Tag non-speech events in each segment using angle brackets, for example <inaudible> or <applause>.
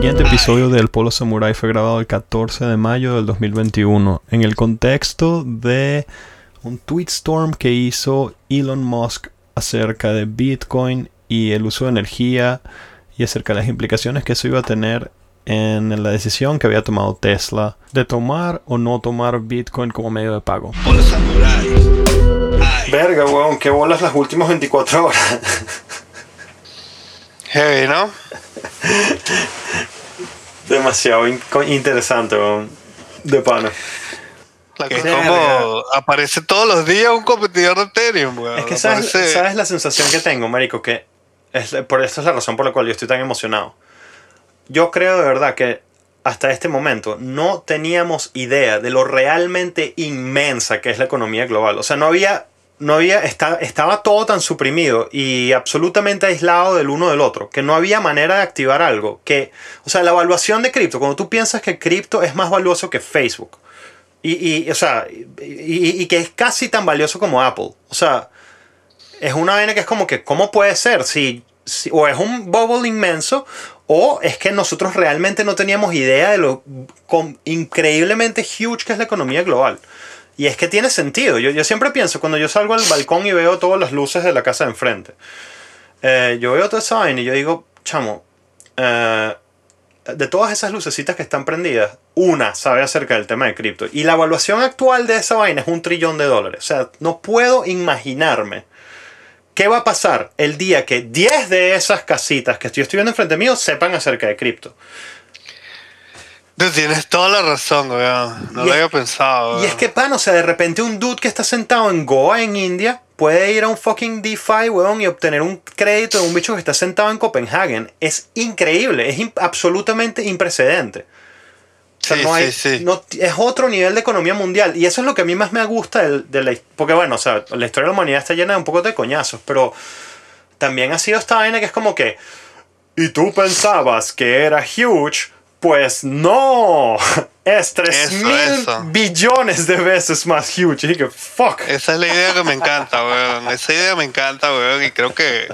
siguiente episodio del Polo Samurai fue grabado el 14 de mayo del 2021 en el contexto de un tweetstorm que hizo Elon Musk acerca de Bitcoin y el uso de energía y acerca de las implicaciones que eso iba a tener en la decisión que había tomado Tesla de tomar o no tomar Bitcoin como medio de pago. Polo Samurai. Ay. Verga, weón, qué bolas las últimas 24 horas. Heavy, ¿no? <laughs> Demasiado in- interesante, weón. De pana. La que es como aparece todos los días un competidor de Ethereum, weón. Es que sabes, Aparece- sabes la sensación que tengo, marico, que es, por esta es la razón por la cual yo estoy tan emocionado. Yo creo de verdad que hasta este momento no teníamos idea de lo realmente inmensa que es la economía global. O sea, no había, no había, está- estaba todo tan suprimido y absolutamente aislado del uno del otro, que no había manera de activar algo. Que, o sea, la evaluación de cripto, cuando tú piensas que cripto es más valioso que Facebook, y, y, o sea, y, que es casi tan valioso como Apple. O sea, es una vaina que es como que, ¿cómo puede ser? Si, si- o es un bubble inmenso, o es que nosotros realmente no teníamos idea de lo increíblemente huge que es la economía global. Y es que tiene sentido. Yo, yo siempre pienso, cuando yo salgo al balcón y veo todas las luces de la casa de enfrente, eh, yo veo toda esa vaina y yo digo, chamo, eh, de todas esas lucecitas que están prendidas, una sabe acerca del tema de cripto. Y la evaluación actual de esa vaina es un trillón de dólares. O sea, no puedo imaginarme qué va a pasar el día que 10 de esas casitas que estoy estudiando enfrente mío sepan acerca de cripto. Tú tienes toda la razón, weón. No Y lo es- había pensado, Y es que, pan, o sea, de repente un dude que está sentado en Goa, en India, puede ir a un fucking DeFi, weón, y obtener un crédito de un bicho que está sentado en Copenhagen. Es increíble, es absolutamente imprecedente. O sea, Sí, no hay- sí, sí. no- es otro nivel de economía mundial. Y eso es lo que a mí más me gusta de, la Porque bueno, o sea, la historia de la humanidad está llena de un poco de coñazos, pero también ha sido esta vaina que es como que... Y tú pensabas que era huge, pues no. Es 3 Eso, mil eso. billones de veces más huge. Y que fuck. Esa es la idea que me encanta, weón. Esa idea me encanta, weón. Y creo que,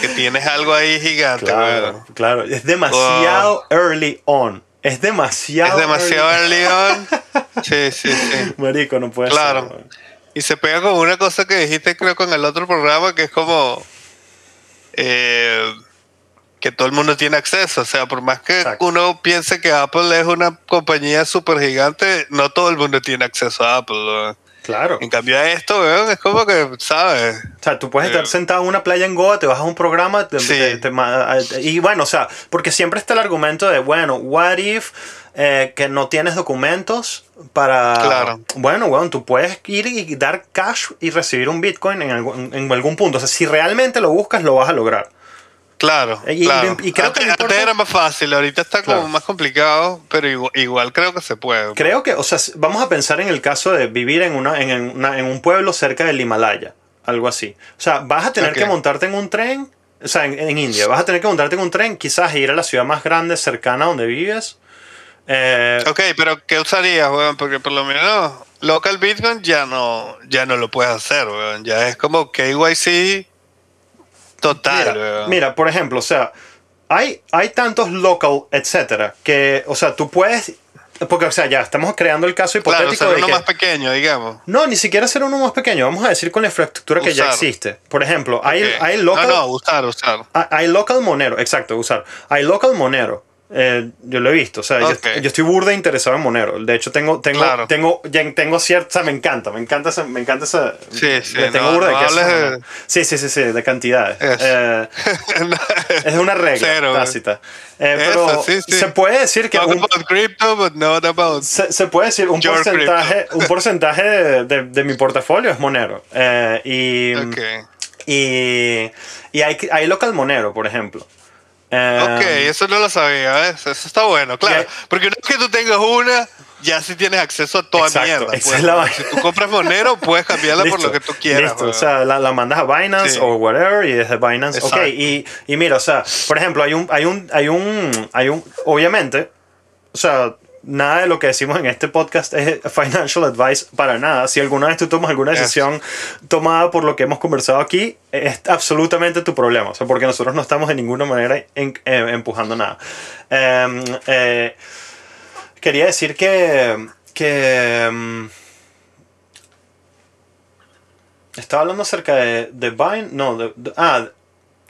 que tienes algo ahí gigante, Claro, weón. claro. Es demasiado early on. Es demasiado. Es demasiado early on. Sí, sí, sí. Marico, no puede Claro. ser. weón. Y se pega con una cosa que dijiste, creo, con el otro programa, que es como eh, que todo el mundo tiene acceso. O sea, por más que Exacto. uno piense que Apple es una compañía súper gigante, no todo el mundo tiene acceso a Apple. Claro. En cambio, a esto, es como que, ¿sabes? O sea, tú puedes estar Eh. sentado en una playa en Goa, te bajas un programa te- Sí. te- te ma- y bueno, o sea, porque siempre está el argumento de, bueno, what if eh, que no tienes documentos para... Claro. Bueno, bueno, tú puedes ir y dar cash y recibir un Bitcoin en algún, en algún punto. O sea, si realmente lo buscas, lo vas a lograr. Claro, Y- claro. y creo que antes, no importa- antes era más fácil, ahorita está como más complicado, pero igual, igual creo que se puede. Creo que, o sea, vamos a pensar en el caso de vivir en, una, en, en una- en un pueblo cerca del Himalaya, algo así. O sea, vas a tener que montarte en un tren, o sea, en, en India, vas a tener que montarte en un tren, quizás ir a la ciudad más grande cercana donde vives. Eh, Ok, pero ¿qué usarías, weón? Porque por lo menos local Bitcoin ya no, ya no lo puedes hacer, weón. Ya es como KYC total, mira, mira, por ejemplo, o sea, hay, hay tantos local, etcétera, que, o sea, tú puedes, porque, o sea, ya estamos creando el caso claro, hipotético ser de uno que- más pequeño, digamos. no, ni siquiera ser uno más pequeño, vamos a decir con la infraestructura que ya existe. Por ejemplo, hay, hay local... No, no, usar, usar. Ah, Hay local monero, exacto, usar. Hay local monero. Eh, yo lo he visto, o sea, yo- Ok. yo, estoy burda interesado en Monero. De hecho, tengo, tengo, Claro. tengo, ya tengo cierta, o sea, me encanta, me encanta esa, me encanta esa. Sí, sí, le tengo no- burda de no queso a hables de-. Sí, sí, sí, sí, de cantidades. Eso. Eh, es una regla Cero, tácita. Eh, pero Eso, sí, sí. se puede decir que un, about crypto, but not about... se, se puede decir un porcentaje, un porcentaje de, de- de mi portafolio es Monero. Eh, y, Ok. y, y hay, hay local Monero, por ejemplo. Eh, Ok, eso no lo sabía, ¿ves? Eso está bueno, claro. Porque no es que tú tengas una, ya sí tienes acceso a toda Exacto, mierda. esa pues. Si tú compras Monero, puedes cambiarla por lo que tú quieras. Listo, o weón. sea, la, la mandas a Binance Sí. o whatever y desde Binance, ok. Exacto. Y, y mira, o sea, por ejemplo, hay un, hay un, hay un, hay un, obviamente, o sea, nada de lo que decimos en este podcast es financial advice para nada. Si alguna vez tú tomas alguna decisión tomada por lo que hemos conversado aquí, es absolutamente tu problema. O sea, porque nosotros no estamos de ninguna manera en- eh, empujando nada. Em, eh, quería decir que. que em, estaba hablando acerca de, de Vine. No, de, de- ah,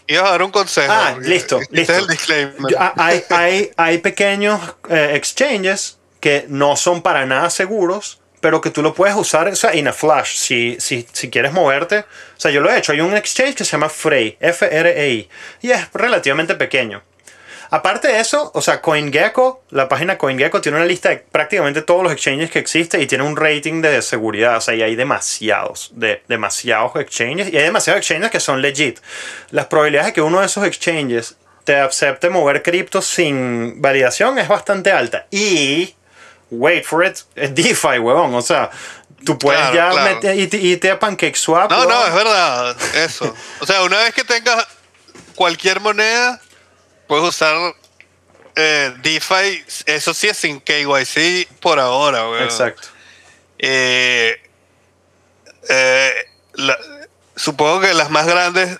Ibas a dar un consejo. Ah, listo, este listo. es el disclaimer. Ah, hay, hay, hay pequeños eh, exchanges que no son para nada seguros, pero que tú lo puedes usar o sea, in a flash si, si, si quieres moverte. O sea, yo lo he hecho. Hay un exchange que se llama Frey, F-R-E-I, y es relativamente pequeño. Aparte de eso, o sea, CoinGecko, la página CoinGecko tiene una lista de prácticamente todos los exchanges que existen y tiene un rating de seguridad. O sea, y hay demasiados, de, demasiados exchanges y hay demasiados exchanges que son legit. Las probabilidades de que uno de esos exchanges te acepte mover criptos sin validación es bastante alta. Y, wait for it, es DeFi, huevón. O sea, tú puedes Claro, ya claro. meter, irte, irte a PancakeSwap. No, no, es verdad, eso. O sea, una vez que tengas cualquier moneda, puedes usar eh, DeFi, eso sí es sin KYC por ahora, weón. Exacto. Eh, eh, la- supongo que las más grandes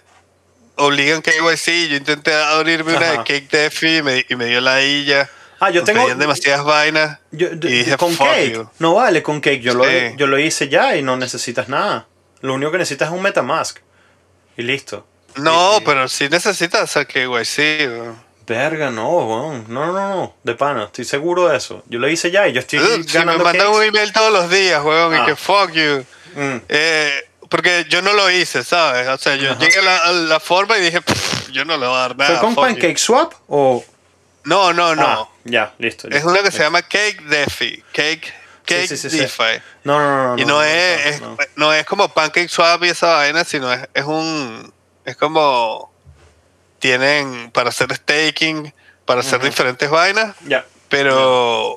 obligan KYC. Yo intenté abrirme una de. Cake DeFi y me, y me dio la illa. Ah, yo tengo. demasiadas vainas. Yo- y dije, con "Fuck Cake. you". No vale con Cake. Yo, lo, yo lo hice ya y no necesitas nada. Lo único que necesitas es un Metamask. Y listo. No, pero sí necesitas hacer KYC. weón. Verga, no, weón. No, no, no, no. De pana, estoy seguro de eso. Yo lo hice ya y yo estoy Uh, Si me ganando mandan un email todos los días, weón, Ah. y que fuck you. Mm, Eh, porque yo no lo hice, ¿sabes? O sea, yo Ajá. llegué a la, a la forma y dije, "Pff, yo no le voy a dar nada. ¿Fue con fuck you". PancakeSwap o.? No, no, no. Ah, ya, listo. Es listo. una que se llama Cake DeFi. Cake, Cake sí, sí, sí. DeFi. No, no, no. no Y no, no, es, no, es- no. es como PancakeSwap y esa vaina, sino es, es un. Es como. Tienen para hacer staking, para hacer Ujú. diferentes vainas, Ya. pero.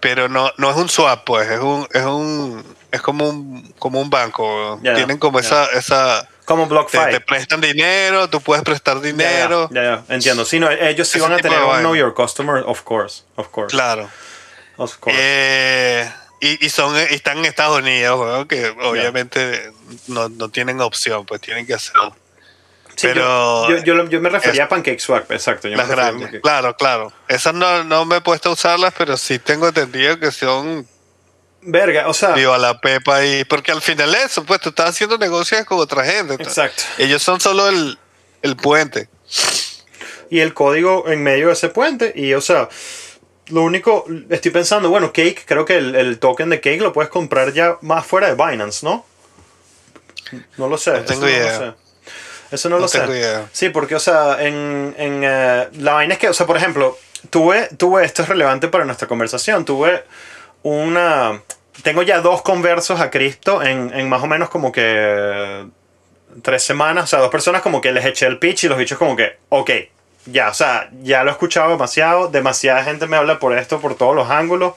Pero no, no es un swap, pues. Es un. Es un. Es como un, como un banco. Ya, Tienen como ya. esa, esa. Como Te, BlockFi. te prestan dinero, tú puedes prestar dinero. Ya, ya, entiendo. Sí, no, ellos sí Ese van a tener un. Know Your Customer, of course. Of course. Claro. Of course. Eh, y, y son y están en Estados Unidos, weón, que obviamente no, no tienen opción, pues tienen que hacerlo. Sí, pero- yo, yo, yo me refería a PancakeSwap, exacto. Yo me Las a grandes. Pancake- Claro, claro. Esas no, no me he puesto a usarlas, pero sí tengo entendido que son Verga, o sea. viva la pepa y porque al final eso, pues tú estás haciendo negocios con otra gente. Exacto. Ellos son solo el, el puente. y el código en medio de ese puente. Y, o sea, lo único, estoy pensando, bueno, Cake, creo que el, el token de Cake lo puedes comprar ya más fuera de Binance, ¿no? No lo sé. No tengo idea. No lo sé. Eso no, No lo sé. idea. Sí, porque, o sea, en, en eh, la vaina es que, o sea, por ejemplo, tuve, tuve, esto es relevante para nuestra conversación, tuve una, tengo ya dos conversos a Cristo en, en más o menos como que tres semanas, o sea, dos personas como que les eché el pitch y los bichos como que, ok, ya, o sea, ya lo he escuchado demasiado, demasiada gente me habla por esto, por todos los ángulos,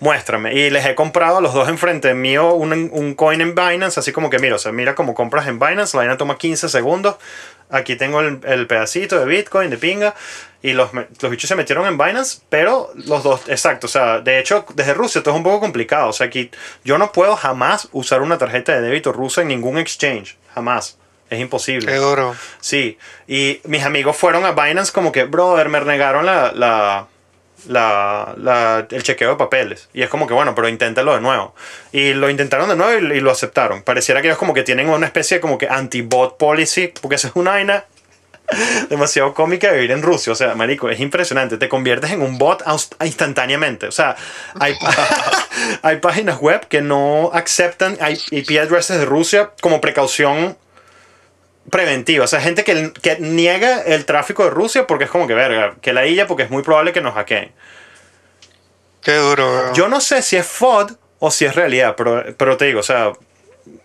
muéstrame. Y les he comprado a los dos enfrente mío un, un coin en Binance, así como que mira, o sea, mira cómo compras en Binance, la vaina toma 15 segundos, aquí tengo el, el pedacito de Bitcoin, de pinga, y los, los bichos se metieron en Binance, pero los dos, exacto, o sea, de hecho, desde Rusia esto es un poco complicado, o sea, aquí yo no puedo jamás usar una tarjeta de débito rusa en ningún exchange, jamás. Es imposible. Qué duro. Sí, y mis amigos fueron a Binance como que, brother, me negaron la, la, la, la- el chequeo de papeles. Y es como que, bueno, pero inténtalo de nuevo. Y lo intentaron de nuevo y, lo aceptaron. Pareciera que ellos como que tienen una especie de como que anti-bot policy, porque eso es una vaina <laughs> demasiado cómica de vivir en Rusia. O sea, marico, es impresionante. Te conviertes en un bot instantáneamente. O sea, hay, <laughs> hay páginas web que no aceptan IP addresses de Rusia como precaución preventiva. O sea, gente que, que niega el tráfico de Rusia porque es como que verga, que la illa porque es muy probable que nos hackeen. Qué duro, weón. Yo no sé si es FOD o si es realidad, pero, pero te digo, o sea,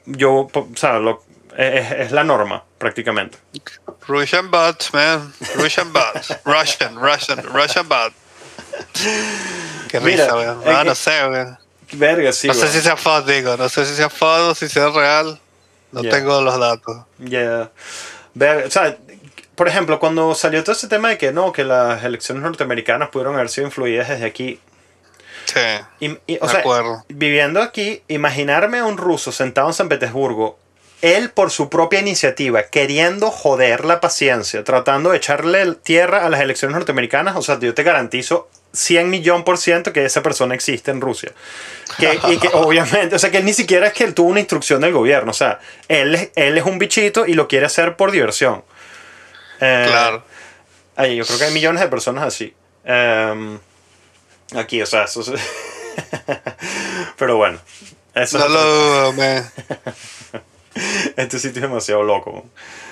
yo, o sea, lo- es, es la norma prácticamente. Russian bots, man. Russian bots. <laughs> Russian, Russian, Russian bot. Qué Mira, risa, weón. eh, No, no sé, weón. Verga, sí. No sé si sea FOD, digo. No sé si sea FOD o si sea real. No tengo los datos. Yeah. Ver, o sea, por ejemplo, cuando salió todo ese tema de que no, que las elecciones norteamericanas pudieron haber sido influidas desde aquí. Sí. Y- y, o De sea, acuerdo. viviendo aquí, imaginarme a un ruso sentado en San Petersburgo, él por su propia iniciativa, queriendo joder la paciencia, tratando de echarle tierra a las elecciones norteamericanas, o sea, yo te garantizo 100 millón por ciento que esa persona existe en Rusia. Que, y que <laughs> obviamente, o sea, que él ni siquiera es que él tuvo una instrucción del gobierno, o sea, él, es- él es un bichito y lo quiere hacer por diversión. Eh, Claro. Ay, yo creo que hay millones de personas así. Em, aquí, o sea, eso es- <laughs> Pero bueno. Eso No es lo man. <laughs> Este sitio es demasiado loco.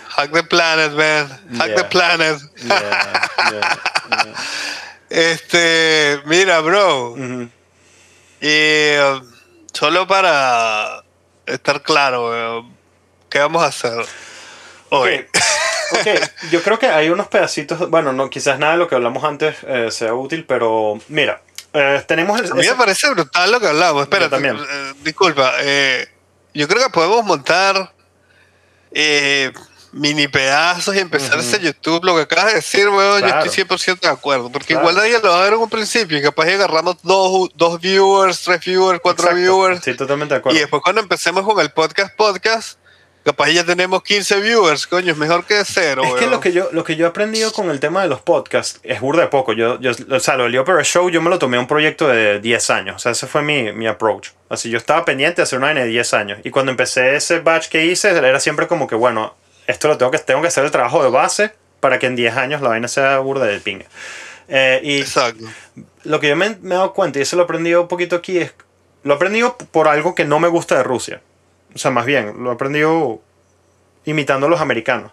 Hack the planet, man. Hack Yeah. the planet. Yeah, yeah. Este, mira, bro. Y eh, solo para estar claro, ¿qué vamos a hacer hoy? Ok, ok, yo creo que hay unos pedacitos, bueno, no, quizás nada de lo que hablamos antes eh, sea útil, pero mira, eh, tenemos... el- A mí me parece brutal lo que hablamos. Espérate, también. eh, disculpa. yo creo que podemos montar eh, mini pedazos y empezar ese YouTube. Lo que acabas de decir, weón, Claro. yo estoy 100% de acuerdo. Porque Claro. igual nadie lo va a ver en un principio. Y capaz y agarramos dos, dos viewers, tres viewers, cuatro Exacto, viewers. Estoy totalmente de acuerdo. Y después cuando empecemos con el podcast podcast, capaz ya tenemos 15 viewers, coño, es mejor que cero. Es que weón. lo que yo lo que yo he aprendido con el tema de los podcasts es burda de poco. Yo, yo o sea, lo del Opera Show yo me lo tomé un proyecto de 10 años. O sea, ese fue mi, mi approach. Así yo estaba pendiente de hacer una vaina de 10 años. Y cuando empecé ese batch que hice, era siempre como que, bueno, esto lo tengo que, tengo que hacer el trabajo de base para que en 10 años la vaina sea burda de pinga. Eh, y Exacto. lo que yo me, me he dado cuenta, y eso lo he aprendido un poquito aquí, es. Lo he aprendido por algo que no me gusta de Rusia. O sea, más bien, lo he aprendido imitando a los americanos.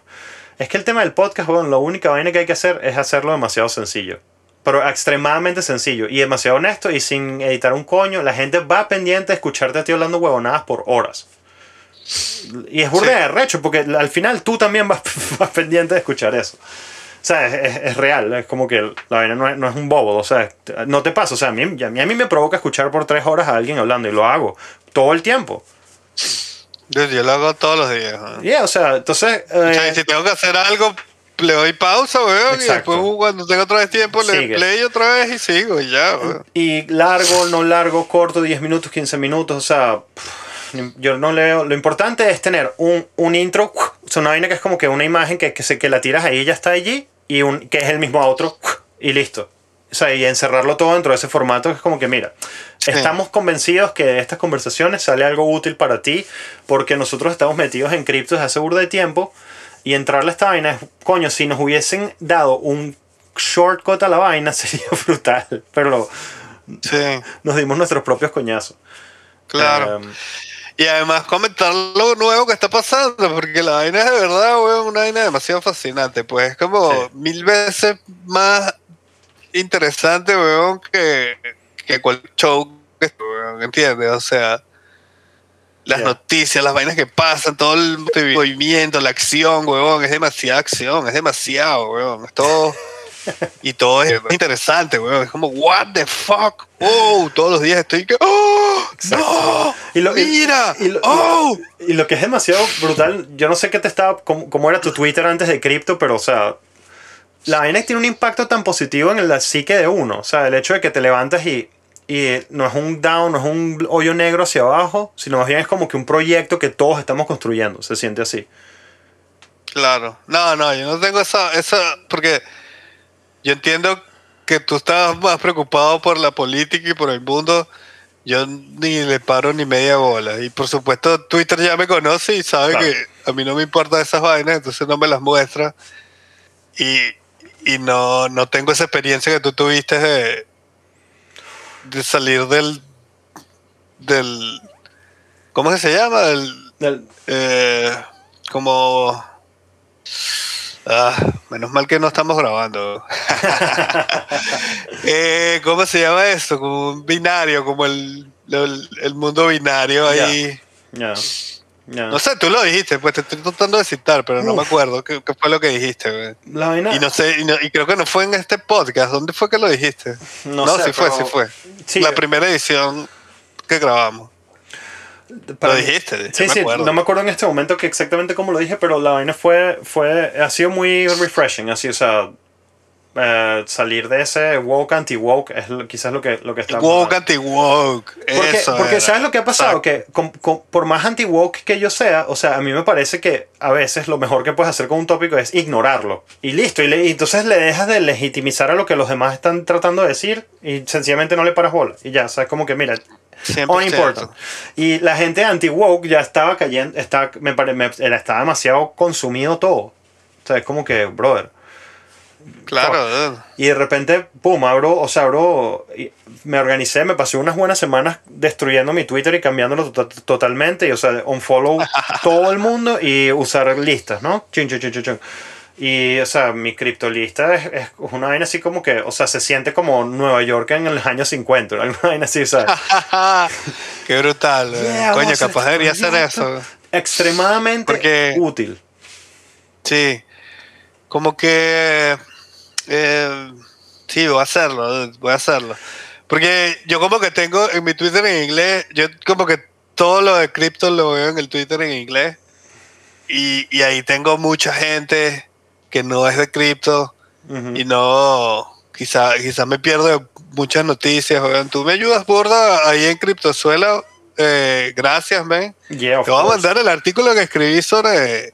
Es que el tema del podcast, bueno, la única vaina que hay que hacer es hacerlo demasiado sencillo. Pero extremadamente sencillo y demasiado honesto y sin editar un coño. La gente va pendiente a escucharte a ti hablando huevonadas por horas. Y es burda Sí. de recho porque al final tú también vas, <laughs> vas pendiente de escuchar eso. O sea, es, es- es real, es como que la vaina no es, no es un bobo, o sea, no te pasa, o sea, a mí, a mí, a mí me provoca escuchar por tres horas a alguien hablando y lo hago todo el tiempo. Yo, yo lo hago todos los días. ¿no? Yeah, o sea, entonces... O eh, sea, y si tengo que hacer algo, le doy pausa, weón, y Exacto. después cuando tengo otra vez tiempo, le Sigue. play otra vez y sigo y ya, weón. Y largo, no largo, corto, 10 minutos, 15 minutos, o sea, pff, yo no leo. Lo importante es tener un, un intro, sea, una vaina que es como que una imagen que, que, se, que la tiras ahí y ya está allí, y un, que es el mismo outro, y listo. O sea, y encerrarlo todo dentro de ese formato es como que, mira, estamos convencidos que de estas conversaciones sale algo útil para ti, porque nosotros estamos metidos en cripto desde hace burda de tiempo, y entrarle a esta vaina es, coño, si nos hubiesen dado un shortcut a la vaina <laughs> sería brutal, pero lo- Sí, nos dimos nuestros propios coñazos. claro. Um, Y además comentar lo nuevo que está pasando, porque la vaina es de verdad, weón, una vaina demasiado fascinante. Pues es como Sí. mil veces más interesante, weón, que, que cualquier show que ¿entiendes? O sea, las noticias, las vainas que pasan, todo el movimiento, la acción, weón, es demasiada acción, es demasiado, weón, es todo... <laughs> Y todo es interesante, weón. Es como, what the fuck? Oh, todos los días estoy que, oh, no, Y lo- y- mira, y lo- oh. y lo que es demasiado brutal, yo no sé qué te estaba, cómo, cómo era tu Twitter antes de cripto, pero o sea, la vaina tiene un impacto tan positivo en la psique de uno. O sea, el hecho de que te levantas y, y no es un down, no es un hoyo negro hacia abajo, sino más bien es como que un proyecto que todos estamos construyendo. Se siente así. Claro. No, no, yo no tengo esa, esa, porque yo entiendo que tú estabas más preocupado por la política y por el mundo. Yo ni le paro ni media bola. Y por supuesto, Twitter ya me conoce y sabe Claro. que a mí no me importan esas vainas, entonces no me las muestra. Y, y no, no tengo esa experiencia que tú tuviste de, de salir del, del. ¿Cómo que se llama? Del, Del- eh, como ah, menos mal que no estamos grabando. <laughs> Eh, ¿cómo se llama esto? como un binario como el, el, el mundo binario ahí. No sé tú lo dijiste pues te estoy tratando de citar pero no me acuerdo qué, qué fue lo que dijiste? La y no sé y, no- y creo que no fue en este podcast ¿dónde fue que lo dijiste? No no, sé, sí fue sí fue. Sí, la primera edición que grabamos para lo dijiste Sí, me sí, acuerdo. no me acuerdo en este momento que exactamente cómo lo dije, pero la vaina fue, fue, ha sido muy refreshing, así, o sea, eh, salir de ese woke anti-woke es lo- quizás lo que, lo que está Woke pasando. anti-woke. Porque, Eso porque era. ¿sabes lo que ha pasado? Que con- con- por más anti-woke que yo sea, o sea, a mí me parece que a veces lo mejor que puedes hacer con un tópico es ignorarlo. Y listo, y, le- y entonces le dejas de legitimizar a lo que los demás están tratando de decir y sencillamente no le paras bola. Y ya, o sea, es como que mira, 100%. unimportant. Y la gente anti-woke ya estaba cayendo, está, me me- estaba demasiado consumido todo. O sea, es como que, brother. Claro. Y de repente, pum, abro, o sea, abro, y me organicé, me pasé unas buenas semanas destruyendo mi Twitter y cambiándolo to- totalmente. Y, o sea, unfollow <laughs> todo el mundo y usar listas, ¿no? Chun, chun, chun, chun, chun. Y, o sea, mi criptolista es, es una vaina así como que, o sea, se siente como Nueva York en los años 50, alguna <laughs> vaina así, o sea, <laughs> Qué brutal. Yeah, Coño, capaz debería hacer eso. extremadamente Porque- útil. Sí. Como que. eh, sí, voy a hacerlo, voy a hacerlo. Porque yo como que tengo en mi Twitter en inglés, yo como que todo lo de cripto lo veo en el Twitter en inglés. Y, y ahí tengo mucha gente que no es de cripto y no. Quizá, quizá me pierdo muchas noticias. weón. Tú me ayudas, Borda, ahí en Criptozuela. Eh, gracias, man. Yeah, Te voy a mandar el artículo que escribí sobre,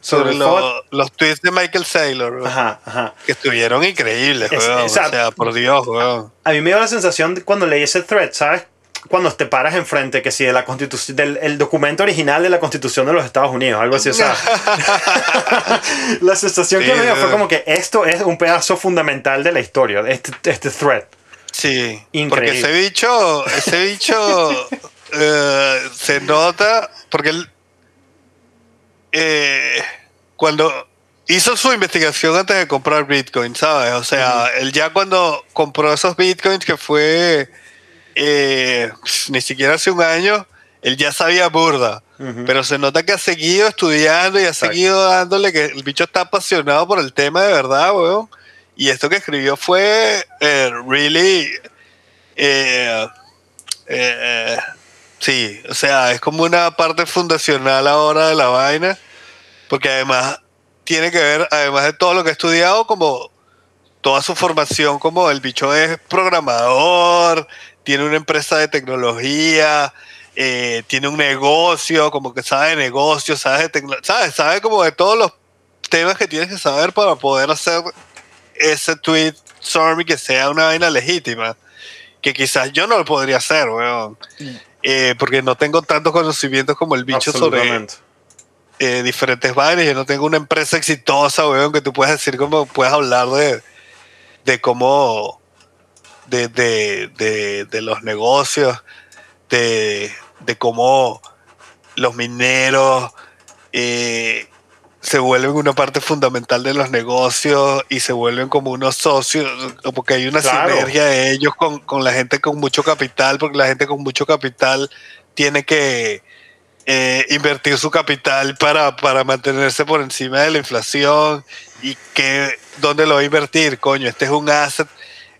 Sobre lo- los tweets de Michael Saylor, Ajá, ajá. que estuvieron increíbles, Es- weón. o sea, o sea, por Dios, weón. A mí me dio la sensación de cuando leí ese thread, ¿sabes? Cuando te paras enfrente, que si de la constitución, del el documento original de la constitución de los Estados Unidos, algo así, o sea. <laughs> <laughs> la sensación que me dio fue como que esto es un pedazo fundamental de la historia, este, este thread. Sí, Increíble. porque ese bicho, ese bicho <laughs> eh, se nota, porque él, eh, cuando hizo su investigación antes de comprar Bitcoin, ¿sabes? O sea, él ya cuando compró esos Bitcoins, que fue eh, ni siquiera hace un año, él ya sabía burda. Pero se nota que ha seguido estudiando y ha Exacto. seguido dándole que el bicho está apasionado por el tema de verdad, weón. Y esto que escribió fue eh, really. eh, eh, sí, o sea, es como una parte fundacional ahora de la vaina. Porque además tiene que ver, además de todo lo que ha estudiado, como toda su formación, como el bicho es programador, tiene una empresa de tecnología, eh, tiene un negocio, como que sabe de negocios, sabe de tecnología, sabe, sabe como de todos los temas que tienes que saber para poder hacer ese tweet stormy que sea una vaina legítima. Que quizás yo no lo podría hacer, weón. Eh, porque no tengo tantos conocimientos como el bicho sobre eh, diferentes vainas. Yo no tengo una empresa exitosa, weón, que tú puedas decir como puedes hablar de, de cómo, de, de, de, de los negocios, de, de cómo los mineros eh, se vuelven una parte fundamental de los negocios y se vuelven como unos socios, porque hay una Claro. sinergia de ellos con, con la gente con mucho capital, porque la gente con mucho capital tiene que eh, invertir su capital para, para mantenerse por encima de la inflación y que dónde lo va a invertir, coño, este es un asset,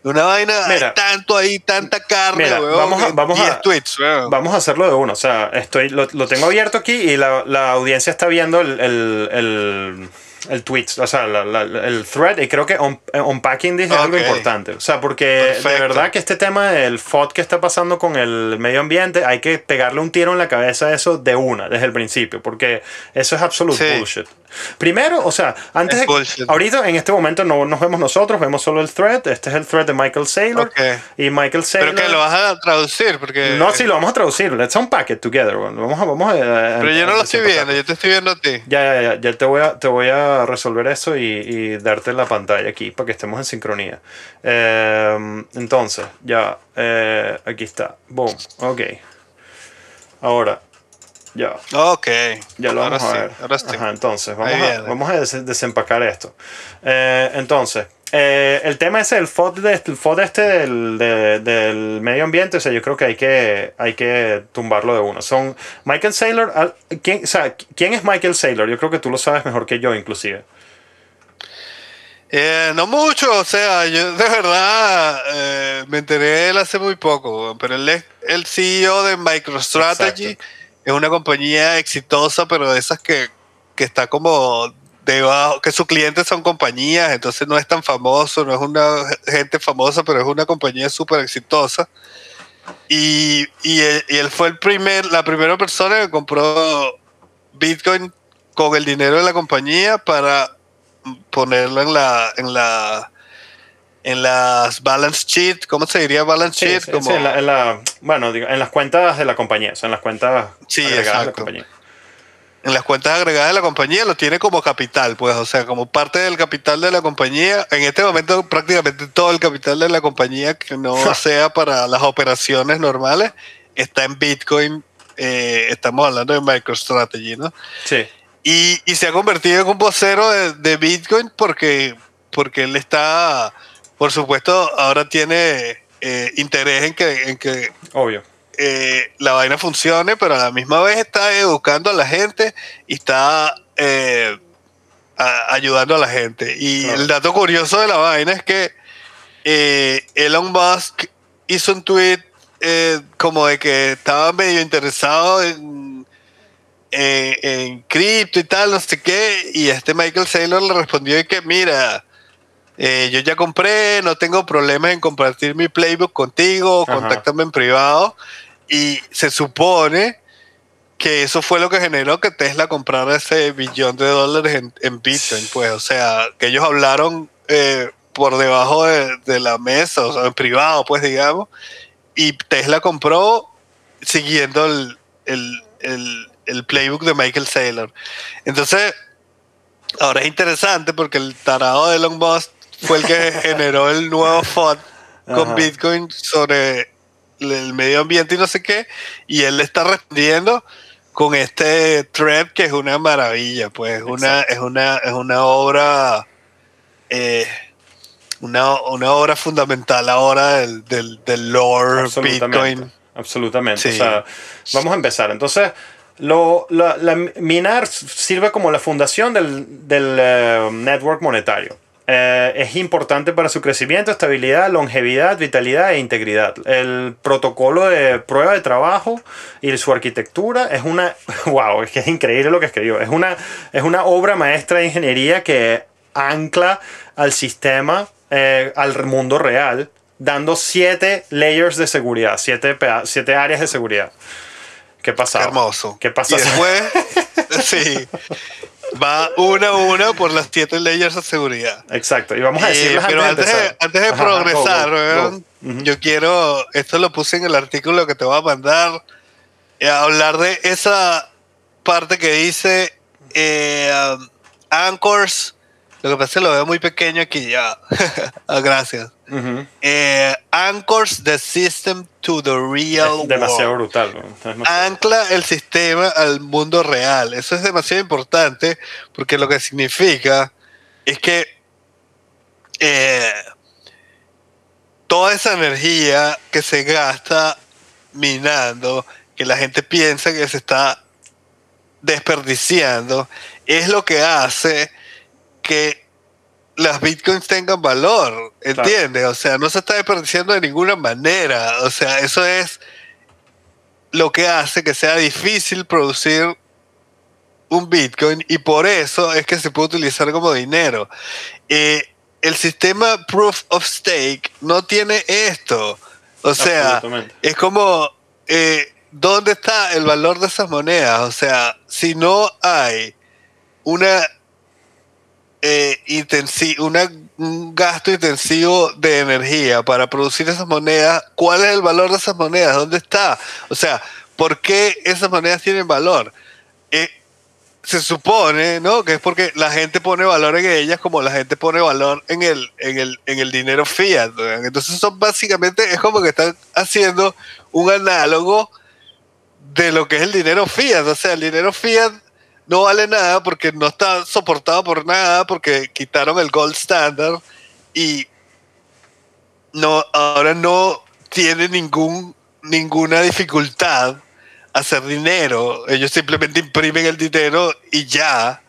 una vaina, Mira. hay tanto ahí, tanta carne, Mira, weón, vamos a- vamos a- 10 tweets, weón. Vamos a hacerlo de uno. O sea, estoy, lo, lo tengo abierto aquí y la, la audiencia está viendo el, el, el, el tweet, o sea, la- la- el thread. Y creo que un- unpacking dice algo Ok. importante. O sea, porque de Perfecto. verdad que este tema del FOD que está pasando con el medio ambiente, hay que pegarle un tiro en la cabeza a eso de una, desde el principio. Porque eso es absoluto Sí. bullshit. Primero, o sea, antes Es de. Ahorita, en este momento, no nos vemos nosotros, vemos solo el thread. Este es el thread de Michael Saylor. Ok. Y Michael Saylor. Pero que lo vas a traducir, porque... No, sí, lo vamos a traducir. Let's unpack it together. Vamos a, vamos a, Pero yo no lo estoy viendo, yo te estoy viendo a ti. Ya, ya, ya, ya te voy a, te voy a resolver eso y, y darte la pantalla aquí para que estemos en sincronía. Eh, entonces, ya, eh, aquí está. Boom, ok. Ahora, ya, Ok. ya lo ahora vamos a ver. ahora sí. Ajá, entonces, vamos a, vamos a des- desempacar esto. Eh, entonces, eh, el tema es el FOD, de, el FOD este del, de- del medio ambiente, o sea, yo creo que hay que, hay que tumbarlo de uno. Son Michael Saylor, ¿quién, o sea, ¿quién es Michael Saylor? Yo creo que tú lo sabes mejor que yo, inclusive. Eh, no mucho, o sea, yo de verdad eh, me enteré de él hace muy poco, pero él es el CEO de MicroStrategy. Exacto. Es una compañía exitosa, pero de esas que, que está como debajo, que sus clientes son compañías, entonces no es tan famoso, no es una gente famosa, pero es una compañía súper exitosa. Y, y, él, fue el primer, la primera persona que compró Bitcoin con el dinero de la compañía para ponerlo en la, en las balance sheet, ¿cómo se diría balance sheet? sí, Como- sí, en, la- en la- bueno, digo, en las cuentas de la compañía, o sea, en las cuentas agregadas de la compañía. en las cuentas agregadas de la compañía lo tiene como capital, pues, o sea, como parte del capital de la compañía. En este momento prácticamente todo el capital de la compañía que no <laughs> sea para las operaciones normales está en Bitcoin. Eh, estamos hablando de MicroStrategy, ¿no? Sí, Y, y se ha convertido en un vocero de, de Bitcoin porque, porque él está, por supuesto, ahora tiene eh, interés en que, en que obvio. eh, la vaina funcione, pero a la misma vez está educando a la gente y está eh, a- ayudando a la gente. Y Claro. el dato curioso de la vaina es que eh, Elon Musk hizo un tweet eh, como de que estaba medio interesado en, en cripto y tal, no sé qué, y este Michael Saylor le respondió y que mira, eh, yo ya compré, no tengo problemas en compartir mi playbook contigo, Ajá. contáctame en privado. Y se supone que eso fue lo que generó que Tesla comprara ese billón de dólares en, en Bitcoin, pues, o sea, que ellos hablaron eh, por debajo de, de la mesa, o sea, en privado, pues, digamos, y Tesla compró siguiendo el, el- el- el playbook de Michael Saylor. Entonces, ahora es interesante porque el tarado de Elon Musk fue el que generó el nuevo FUD con Ajá. Bitcoin sobre el medio ambiente y no sé qué, y él le está respondiendo con este thread que es una maravilla, pues es una, es una, es una obra, eh, una, una obra fundamental ahora del, del, del lore Absolutamente. Bitcoin. Absolutamente. Sí. O sea, vamos a empezar. Entonces, lo, la, la- minar sirve como la fundación del, del, eh, network monetario. Eh, es importante para su crecimiento, estabilidad, longevidad, vitalidad e integridad. El protocolo de prueba de trabajo y su arquitectura es una. <laughs> ¡Wow! Es que es increíble lo que escribió. Es una, es una obra maestra de ingeniería que ancla al sistema, eh, al mundo real, dando siete layers de seguridad, siete, siete áreas de seguridad. ¿Qué pasa? Qué hermoso. ¿Qué pasa? Y después, <laughs> sí, va una a una por las siete leyes de seguridad. Exacto. Y vamos a Eh, decirlas pero antes antes de de, empezar. antes de Ajá, progresar, go, go, yo quiero, esto lo puse en el artículo que te voy a mandar, eh, hablar de esa parte que dice eh, um, Anchors. Lo que pasa es que lo veo muy pequeño aquí ya. <laughs> Ah, Gracias. Eh, anchors the system to the real Es demasiado world brutal. ¿no? Es demasiado- ancla el sistema al mundo real. Eso es demasiado importante porque lo que significa es que eh, toda esa energía que se gasta minando, que la gente piensa que se está desperdiciando, es lo que hace que las bitcoins tengan valor, ¿entiendes? O sea, no se está desperdiciando de ninguna manera. O sea, eso es lo que hace que sea difícil producir un Bitcoin y por eso es que se puede utilizar como dinero. Eh, el sistema Proof of Stake no tiene esto. O sea, es como, eh, ¿dónde está el valor de esas monedas? O sea, si no hay una, eh, intensi- una un gasto intensivo de energía para producir esas monedas, ¿cuál es el valor de esas monedas? ¿Dónde está? O sea, ¿por qué esas monedas tienen valor? Eh, se supone, ¿no? Que es porque la gente pone valor en ellas como la gente pone valor en el, en el, en el dinero fiat. ¿no? Entonces son básicamente, es como que están haciendo un análogo de lo que es el dinero fiat. O sea, el dinero fiat no vale nada porque no está soportado por nada, porque quitaron el gold standard y no, ahora no tiene ningún, ninguna dificultad hacer dinero. Ellos simplemente imprimen el dinero y ya.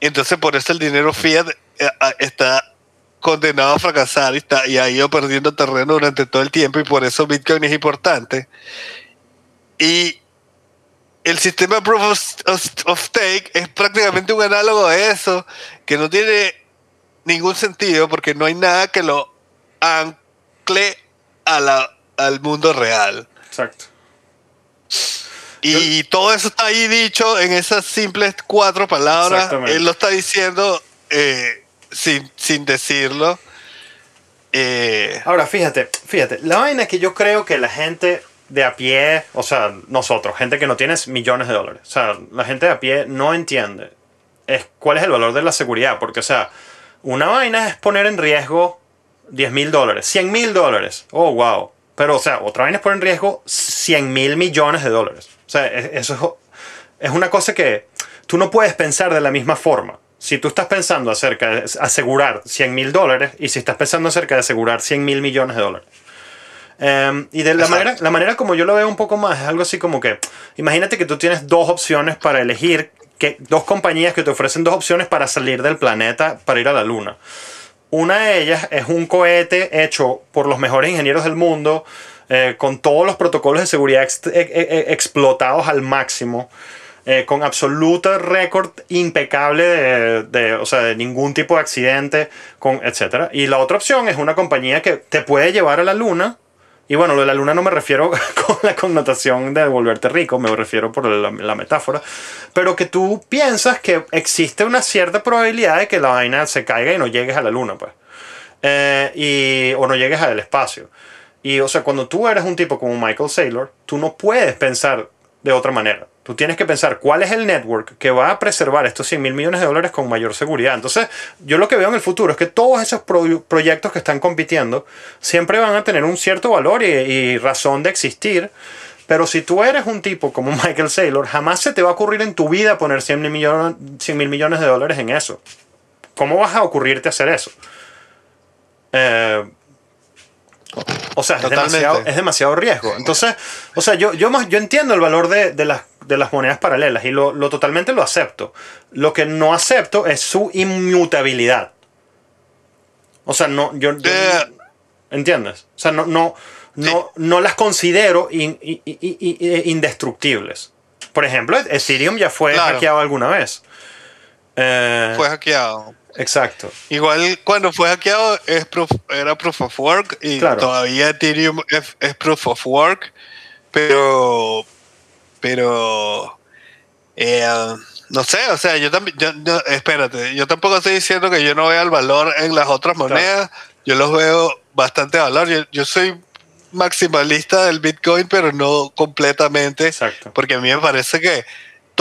Entonces por eso el dinero fiat eh, ah, está condenado a fracasar y, está, y ha ido perdiendo terreno durante todo el tiempo y por eso Bitcoin es importante. Y el sistema Proof of, of- of Stake es prácticamente un análogo de eso, que no tiene ningún sentido porque no hay nada que lo ancle a la, al mundo real. Exacto. Y todo eso está ahí dicho en esas simples cuatro palabras. Exactamente. Él lo está diciendo eh, sin, sin decirlo. Eh, Ahora, fíjate, fíjate, la vaina es que yo creo que la gente de a pie, o sea, nosotros, gente que no tiene millones de dólares, o sea, la gente de a pie no entiende es cuál es el valor de la seguridad, porque, o sea, una vaina es poner en riesgo 10 mil dólares, 100 mil dólares, oh, wow, pero, o sea, otra vaina es poner en riesgo 100 mil millones de dólares, o sea, es- eso es, es una cosa que tú no puedes pensar de la misma forma. Si tú estás pensando acerca de asegurar 100 mil dólares y si estás pensando acerca de asegurar 100 mil millones de dólares. Em, y de la Exacto. manera, la manera como yo lo veo un poco más es algo así como que, imagínate que tú tienes dos opciones para elegir, que, dos compañías que te ofrecen dos opciones para salir del planeta para ir a la luna. Una de ellas es un cohete hecho por los mejores ingenieros del mundo, eh, con todos los protocolos de seguridad ex- e- e- e- explotados al máximo, eh, con absoluto récord impecable de, de, o sea, de ningún tipo de accidente, con, etc. Y la otra opción es una compañía que te puede llevar a la luna. Y bueno, lo de la luna no me refiero <laughs> con la connotación de volverte rico, me refiero por la, metáfora. Pero que tú piensas que existe una cierta probabilidad de que la vaina se caiga y no llegues a la luna, pues. Eh, y, o no llegues al espacio. Y, o sea, cuando tú eres un tipo como Michael Saylor, tú no puedes pensar de otra manera. Tú tienes que pensar cuál es el network que va a preservar estos 100 mil millones de dólares con mayor seguridad. Entonces, yo lo que veo en el futuro es que todos esos pro- proyectos que están compitiendo siempre van a tener un cierto valor y, razón de existir. Pero si tú eres un tipo como <laughs> Michael Saylor, jamás se te va a ocurrir en tu vida poner 100 mil millones, 100 mil millones de dólares en eso. ¿Cómo vas a ocurrirte hacer eso? Eh, o sea, es demasiado, es demasiado riesgo. Entonces, o sea, yo, yo, más, yo entiendo el valor de, de las, de las monedas paralelas y lo, lo totalmente lo acepto. Lo que no acepto es su inmutabilidad. O sea, no, yo, yo- Eh. ¿entiendes? O sea, no, no, no, no las considero in- i- indestructibles. Por ejemplo, Ethereum ya fue Claro. hackeado alguna vez. Eh, fue hackeado. Exacto. Igual cuando fue hackeado es proof- era proof of work y Claro. todavía Ethereum es, es proof of work, pero pero eh, no sé, o sea, yo también, yo- yo- espérate, yo tampoco estoy diciendo que yo no vea el valor en las otras monedas, yo los veo bastante valor, yo, yo soy maximalista del Bitcoin, pero no completamente, Exacto. porque a mí me parece que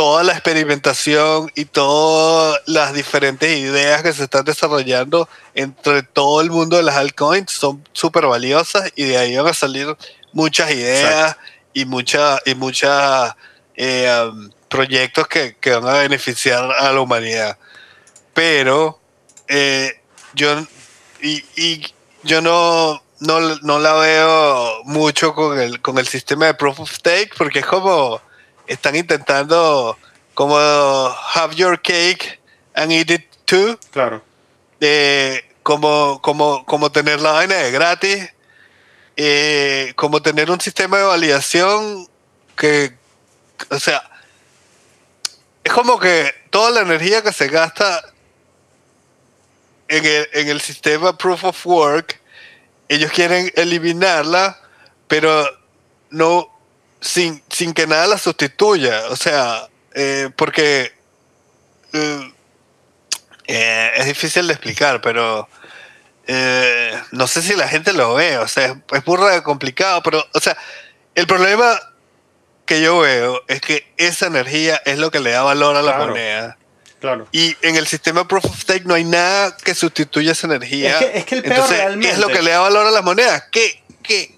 toda la experimentación y todas las diferentes ideas que se están desarrollando entre todo el mundo de las altcoins son súper valiosas y de ahí van a salir muchas ideas y muchas y muchas eh, um, proyectos que, que van a beneficiar a la humanidad. Pero eh, yo y, y yo no, no, no la veo mucho con el, con el sistema de proof of stake porque es como están intentando como have your cake and eat it too Claro. eh, como, como, como tener la vaina de gratis, eh, como tener un sistema de validación que, o sea, es como que toda la energía que se gasta en el, en el sistema Proof of Work, ellos quieren eliminarla, pero no sin, sin que nada la sustituya. O sea, eh, porque eh, eh, es difícil de explicar, pero eh, no sé si la gente lo ve. O sea, es, de complicado, pero, o sea, el problema que yo veo es que esa energía es lo que le da valor a la Claro. moneda. Claro. Y en el sistema Proof of Stake no hay nada que sustituya esa energía. Es que- es que el peor Entonces, ¿qué realmente- es lo que le da valor a las monedas? ¿Qué? ¿Qué?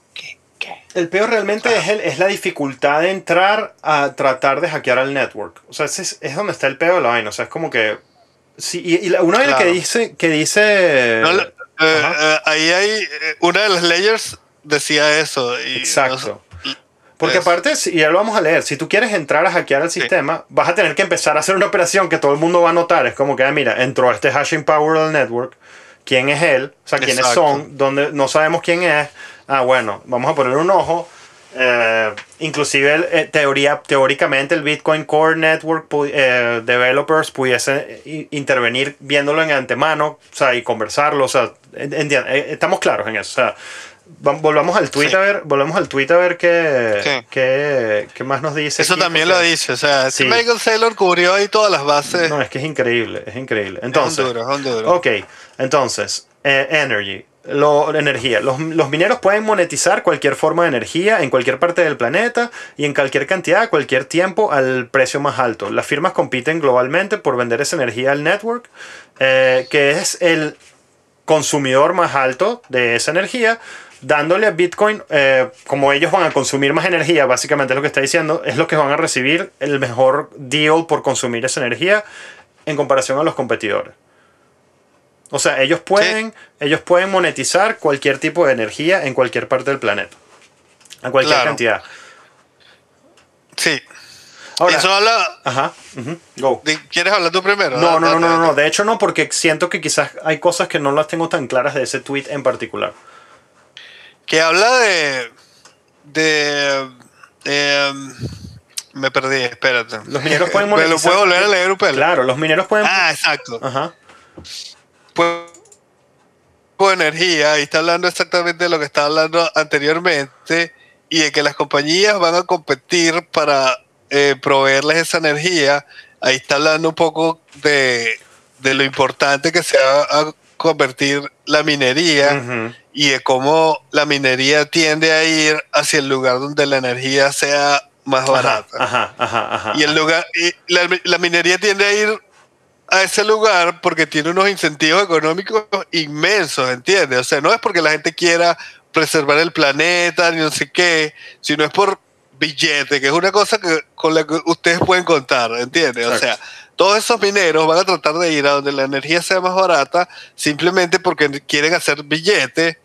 El peor realmente es, el- es la dificultad de entrar a tratar de hackear al network. O sea, ese es, es donde está el peor de la vaina. O sea, es como que. Sí, y, y una que Claro. dice. Que dice No, la- eh, eh, ahí hay eh, una de las layers decía eso. Y Exacto. no- Porque es- aparte, y ya lo vamos a leer, si tú quieres entrar a hackear el sistema, vas a tener que empezar a hacer una operación que todo el mundo va a notar. Es como que, ah, mira, entró este hashing power al network. ¿Quién es él? O sea, quiénes Exacto. son, dónde no sabemos quién es. Ah, bueno, vamos a poner un ojo. Eh, inclusive eh, teoría, teóricamente el Bitcoin Core Network eh, developers pudiese i- intervenir viéndolo en antemano, o sea, y conversarlo, o sea, eh, estamos claros en eso, o sea, vam- volvamos al tweet Sí. a ver, volvamos al tweet a ver qué, Sí. qué, qué más nos dice. Eso aquí, también porque- lo dice, o sea, Sí. Michael Saylor cubrió ahí todas las bases. No, es que es increíble, es increíble. es un Entonces, duro, es un duro. Ok, entonces, eh, energy, lo, energía. Los, los mineros pueden monetizar cualquier forma de energía en cualquier parte del planeta y en cualquier cantidad, a cualquier tiempo, al precio más alto. Las firmas compiten globalmente por vender esa energía al network, eh, que es el consumidor más alto de esa energía, dándole a Bitcoin, eh, como ellos van a consumir más energía, básicamente es lo que está diciendo, es lo que van a recibir el mejor deal por consumir esa energía en comparación a los competidores. O sea, ellos pueden, ellos pueden monetizar cualquier tipo de energía en cualquier parte del planeta. A cualquier Claro. cantidad. Sí. Ahora, Eso habla. ajá, go. ¿Quieres hablar tú primero? No, no, no, no, no. De hecho, no, porque siento que quizás hay cosas que no las tengo tan claras de ese tweet en particular. Que habla de. de. um, me perdí, espérate. Los mineros pueden <laughs> ¿Me lo monetizar. puedo volver a leer un pelo? Claro, los mineros pueden. Ah, exacto. Ajá. Pues energía, y está hablando exactamente de lo que estaba hablando anteriormente, y de que las compañías van a competir para eh, proveerles esa energía. Ahí está hablando un poco de, de lo importante que se va a convertir la minería Ujú. y de cómo la minería tiende a ir hacia el lugar donde la energía sea más Ajá, barata. ajá, ajá, ajá. Y el lugar, y la, la minería tiende a ir a ese lugar porque tiene unos incentivos económicos inmensos, ¿entiendes? O sea, no es porque la gente quiera preservar el planeta ni no sé qué, sino es por billete, que es una cosa que, con la que ustedes pueden contar, ¿entiendes? O sea, todos esos mineros van a tratar de ir a donde la energía sea más barata simplemente porque quieren hacer billete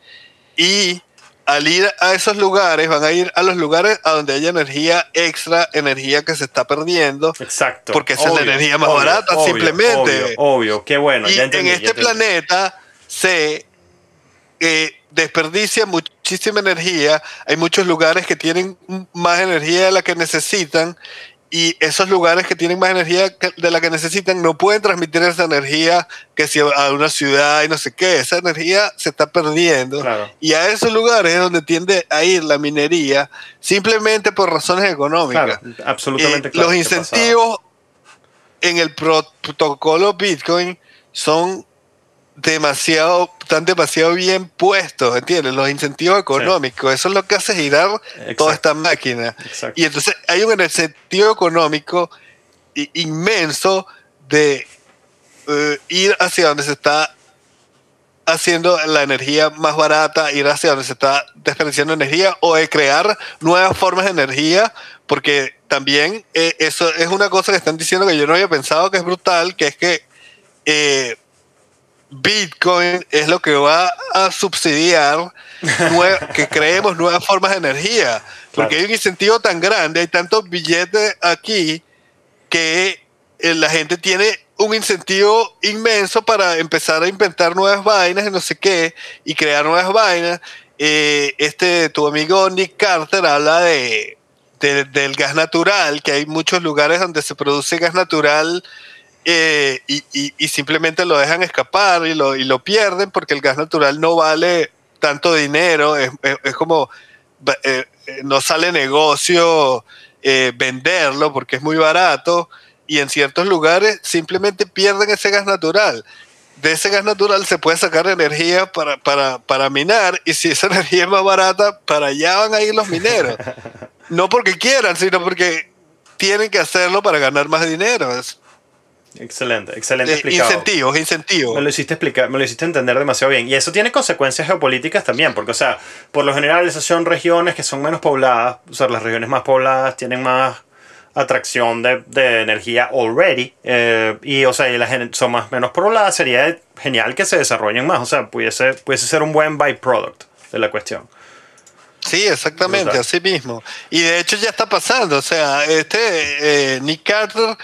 y al ir a esos lugares van a ir a los lugares a donde haya energía extra, energía que se está perdiendo. Exacto. porque esa es la energía más barata, simplemente. Obvio, qué bueno. y ya entendí, en este planeta se eh, desperdicia muchísima energía. Hay muchos lugares que tienen más energía de la que necesitan. Y esos lugares que tienen más energía de la que necesitan no pueden transmitir esa energía que si a una ciudad y no sé qué. Esa energía se está perdiendo. Claro. Y a esos lugares es donde tiende a ir la minería simplemente por razones económicas. Claro, absolutamente Eh, claro. los incentivos en el pro- protocolo Bitcoin son demasiado, están demasiado bien puestos, ¿entiendes? Los incentivos económicos, eso es lo que hace girar Exacto. toda esta máquina. Exacto. Y entonces hay un incentivo económico inmenso de eh, ir hacia donde se está haciendo la energía más barata, ir hacia donde se está desperdiciando energía o de crear nuevas formas de energía, porque también eh, eso es una cosa que están diciendo que yo no había pensado que es brutal, que es que eh, Bitcoin es lo que va a subsidiar <laughs> que creemos nuevas formas de energía, porque Claro. hay un incentivo tan grande, hay tantos billetes aquí que eh, la gente tiene un incentivo inmenso para empezar a inventar nuevas vainas y no sé qué, y crear nuevas vainas. Eh, este, tu amigo Nick Carter habla de, de- del gas natural, que hay muchos lugares donde se produce gas natural eh, y, y- y simplemente lo dejan escapar y lo, y lo pierden porque el gas natural no vale tanto dinero, es, es- es como eh, eh, no sale negocio eh, venderlo porque es muy barato y en ciertos lugares simplemente pierden ese gas natural. De ese gas natural se puede sacar energía para, para, para minar y si esa <laughs> energía es más barata, para allá van a ir los mineros. <laughs> No porque quieran, sino porque tienen que hacerlo para ganar más dinero. Es- Excelente, excelente eh, explicado. incentivos, incentivos. Me lo hiciste explicar, me lo hiciste entender demasiado bien. Y eso tiene consecuencias geopolíticas también, porque, o sea, por lo general esas son regiones que son menos pobladas, o sea, las regiones más pobladas tienen más atracción de, de energía already, eh, y, o sea, y las son más menos pobladas, sería genial que se desarrollen más, o sea, pudiese, pudiese ser un buen byproduct de la cuestión. Sí, exactamente, así mismo. Y de hecho ya está pasando. O sea, este eh, Nick Carter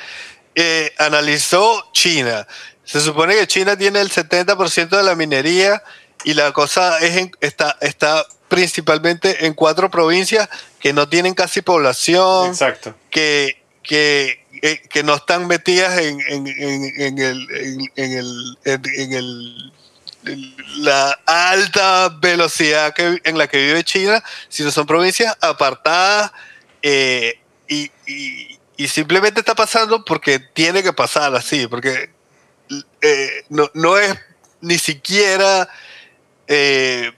eh, analizó China. Se supone que China tiene el 70% de la minería y la cosa es en- está, está principalmente en cuatro provincias que no tienen casi población, Exacto. que, que, eh, que no están metidas en, en, en, en el, el, el la alta velocidad que, en la que vive China, sino son provincias apartadas eh, y, y- y simplemente está pasando porque tiene que pasar así, porque eh, no, no es ni siquiera eh,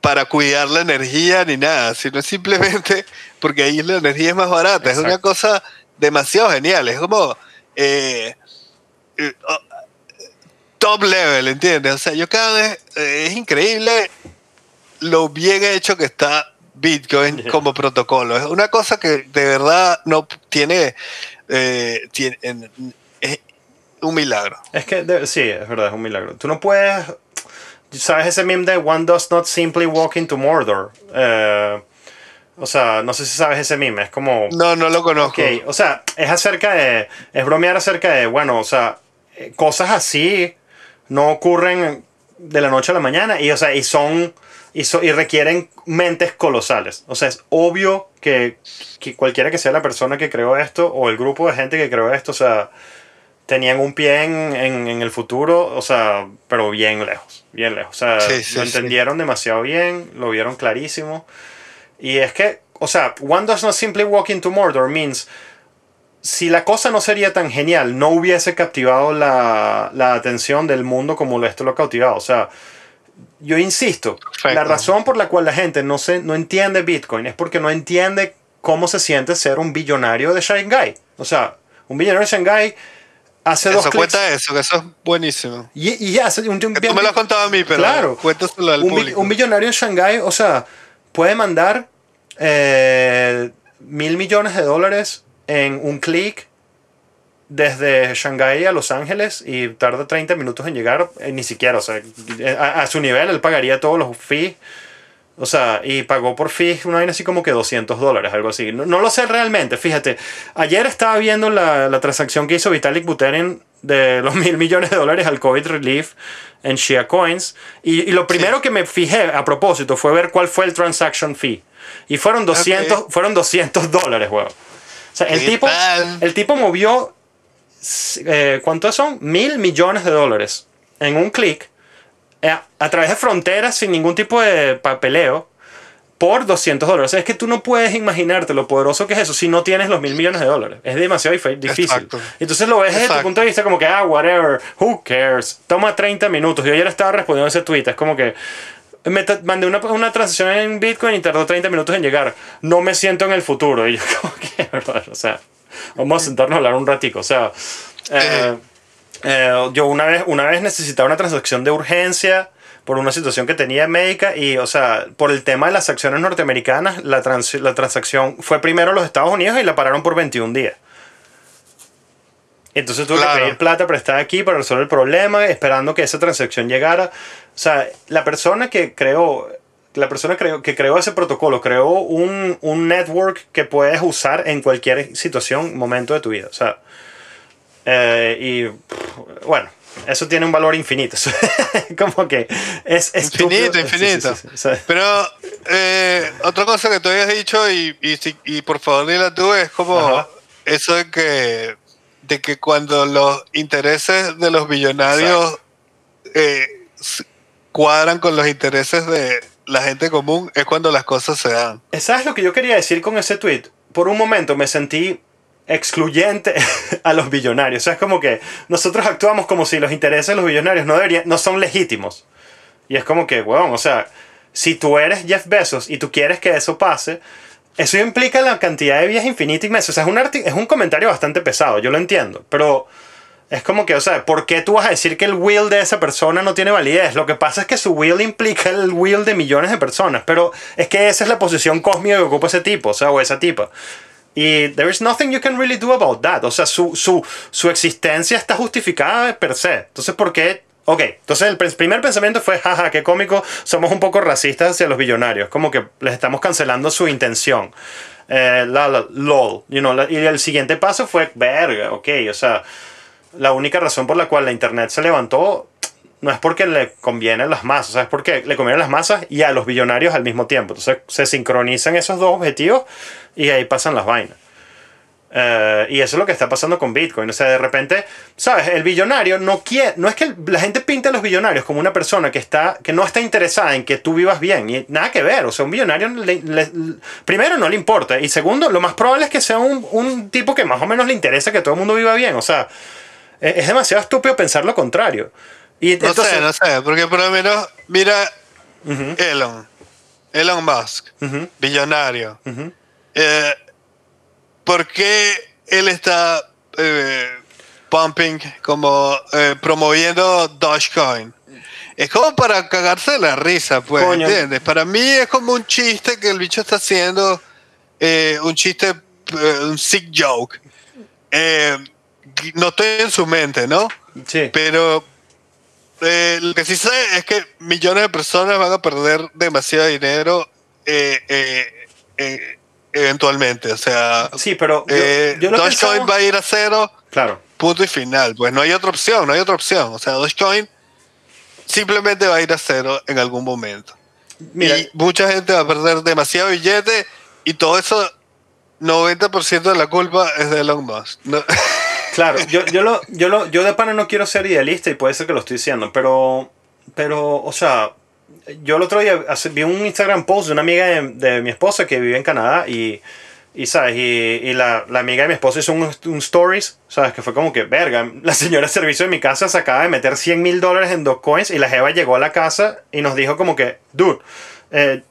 para cuidar la energía ni nada, sino simplemente <laughs> porque ahí la energía es más barata. Es una cosa demasiado genial. Es como eh, eh, oh, top level, ¿entiendes? O sea, yo cada vez es increíble lo bien hecho que está Bitcoin como protocolo. Es una cosa que de verdad no tiene, eh, tiene en- es un milagro. Es que de- sí, es verdad, es un milagro. Tú no puedes. ¿Sabes ese meme de One does not simply walk into Mordor? Eh, o sea, no sé si sabes ese meme. Es como. No, no lo conozco. O sea, es acerca de. Es bromear acerca de, bueno, o sea, eh, cosas así no ocurren de la noche a la mañana y, o sea, y son. Y, so- y requieren mentes colosales. O sea, es obvio que, que cualquiera que sea la persona que creó esto o el grupo de gente que creó esto, o sea, tenían un pie en, en- en el futuro, o sea, pero bien lejos, bien lejos. O sea, Sí, sí, lo sí. entendieron demasiado bien, lo vieron clarísimo. Y es que, o sea, one does not simply walk into Mordor means si la cosa no sería tan genial, no hubiese captivado la, la atención del mundo como esto lo ha cautivado. O sea, yo insisto, Perfecto. la razón por la cual la gente no, se, no entiende Bitcoin es porque no entiende cómo se siente ser un billonario de Shanghai. O sea, un billonario de Shanghai hace dos Eso clics cuenta eso, que eso es buenísimo. y, y hace un, un- Que tú me lo has contado a mí, pero Claro. cuéntaselo al un, bi- público. un millonario en Shanghái, o sea, puede mandar eh, mil millones de dólares en un clic desde Shanghái a Los Ángeles y tarda 30 minutos en llegar, eh, ni siquiera, o sea, eh, a, a su nivel él pagaría todos los fees. O sea, y pagó por fees una vaina así como que 200 dólares, algo así. No, no lo sé realmente, fíjate. Ayer estaba viendo la, la transacción que hizo Vitalik Buterin de los mil millones de dólares al COVID Relief en Shia Coins. Y, y lo primero que me fijé a propósito fue ver cuál fue el transaction fee. Y fueron 200, Ok. fueron 200 dólares, weón. O sea, el ¿Qué tipo, el tipo movió, eh, ¿cuántos son? Mil millones de dólares en un clic eh, a través de fronteras sin ningún tipo de papeleo por 200 dólares. O sea, es que tú no puedes imaginarte lo poderoso que es eso si no tienes los mil millones de dólares. Es demasiado dif- difícil. Exacto. Entonces lo ves desde tu Exacto. punto de vista como que, ah, whatever, who cares. Toma 30 minutos. Yo ayer estaba respondiendo ese tweet. Es como que me mandé una, una transacción en Bitcoin y tardó 30 minutos en llegar. No me siento en el futuro. <laughs> Y yo como que. <laughs> O sea, vamos a sentarnos a hablar un ratico. O sea, eh, eh, yo una vez, una vez necesitaba una transacción de urgencia por una situación que tenía médica y, o sea, por el tema de las acciones norteamericanas, la, trans- la transacción fue primero a los Estados Unidos y la pararon por 21 días. Entonces tuve Claro. que pedir plata prestada aquí para resolver el problema, esperando que esa transacción llegara. O sea, la persona que creó, la persona creó- que creó ese protocolo creó un, un network que puedes usar en cualquier situación, momento de tu vida. O sea, eh, y bueno, eso tiene un valor infinito. <laughs> Como que es estúpido. Infinito, Sí, sí, sí, infinito. Pero eh, otra cosa que tú habías dicho y, y, por favor dila tú es como Ajá. eso de que, de que cuando los intereses de los billonarios eh, cuadran con los intereses de la gente común es cuando las cosas se dan. ¿Sabes lo que yo quería decir con ese tweet? Por un momento me sentí excluyente <laughs> a los billonarios. O sea, es como que nosotros actuamos como si los intereses de los billonarios no, deberían, no son legítimos. Y es como que, weón, o sea, si tú eres Jeff Bezos y tú quieres que eso pase, eso implica la cantidad de vías infinitas inmensas. O sea, es un, es un comentario bastante pesado, yo lo entiendo. Pero es como que, o sea, ¿por qué tú vas a decir que el will de esa persona no tiene validez? Lo que pasa es que su will implica el will de millones de personas. Pero es que esa es la posición cósmica que ocupa ese tipo, o sea, o esa tipa. Y there is nothing you can really do about that. O sea, su, su, su existencia está justificada per se. Entonces, ¿por qué? Ok, entonces el pr- primer pensamiento fue, jaja, qué cómico, somos un poco racistas hacia los billonarios, como que les estamos cancelando su intención. Eh, la, la, lol, you know, la- y el siguiente paso fue, verga, ok, o sea, la única razón por la cual la internet se levantó no es porque le conviene a las masas, es porque le conviene a las masas y a los billonarios al mismo tiempo. Entonces se sincronizan esos dos objetivos y ahí pasan las vainas. Eh, y eso es lo que está pasando con Bitcoin. O sea, de repente, ¿sabes? El billonario no quiere. No es que la gente pinte a los billonarios como una persona que, está, que no está interesada en que tú vivas bien. Y nada que ver. O sea, un billonario, primero, no le importa. Y segundo, lo más probable es que sea un, un, tipo que más o menos le interesa que todo el mundo viva bien. O sea, es demasiado estúpido pensar lo contrario. Y no sé, no sé. Porque por lo menos, mira, Elon. Elon Musk, billonario. eh, ¿por qué él está eh, pumping, como eh, promoviendo Dogecoin? Es como para cagarse de la risa, pues, ¿entiendes? Para mí es como un chiste que el bicho está haciendo, eh, un chiste, un sick joke. No estoy en su mente, ¿no? Sí. Pero lo que sí sé es que millones de personas van a perder demasiado dinero eventualmente. O sea, sí, pero eh, Dogecoin va a ir a cero. Claro. Punto y final. Pues no hay otra opción, no hay otra opción. O sea, Dogecoin simplemente va a ir a cero en algún momento. y mucha gente va a perder demasiado billete y todo eso, 90% de la culpa es de Elon Musk. <laughs> Claro, yo, yo, lo, yo, lo, yo de pana no quiero ser idealista y puede ser que lo estoy diciendo, pero, pero o sea, yo el otro día vi un Instagram post de una amiga de, mi esposa que vive en Canadá y, y ¿sabes? Y, la, la, amiga de mi esposa hizo un, un, stories, ¿sabes? Que fue como que, verga, la señora de servicio de mi casa se acaba de meter 100 mil dólares en dos coins y la jeva llegó a la casa y nos dijo como que, dude, eh,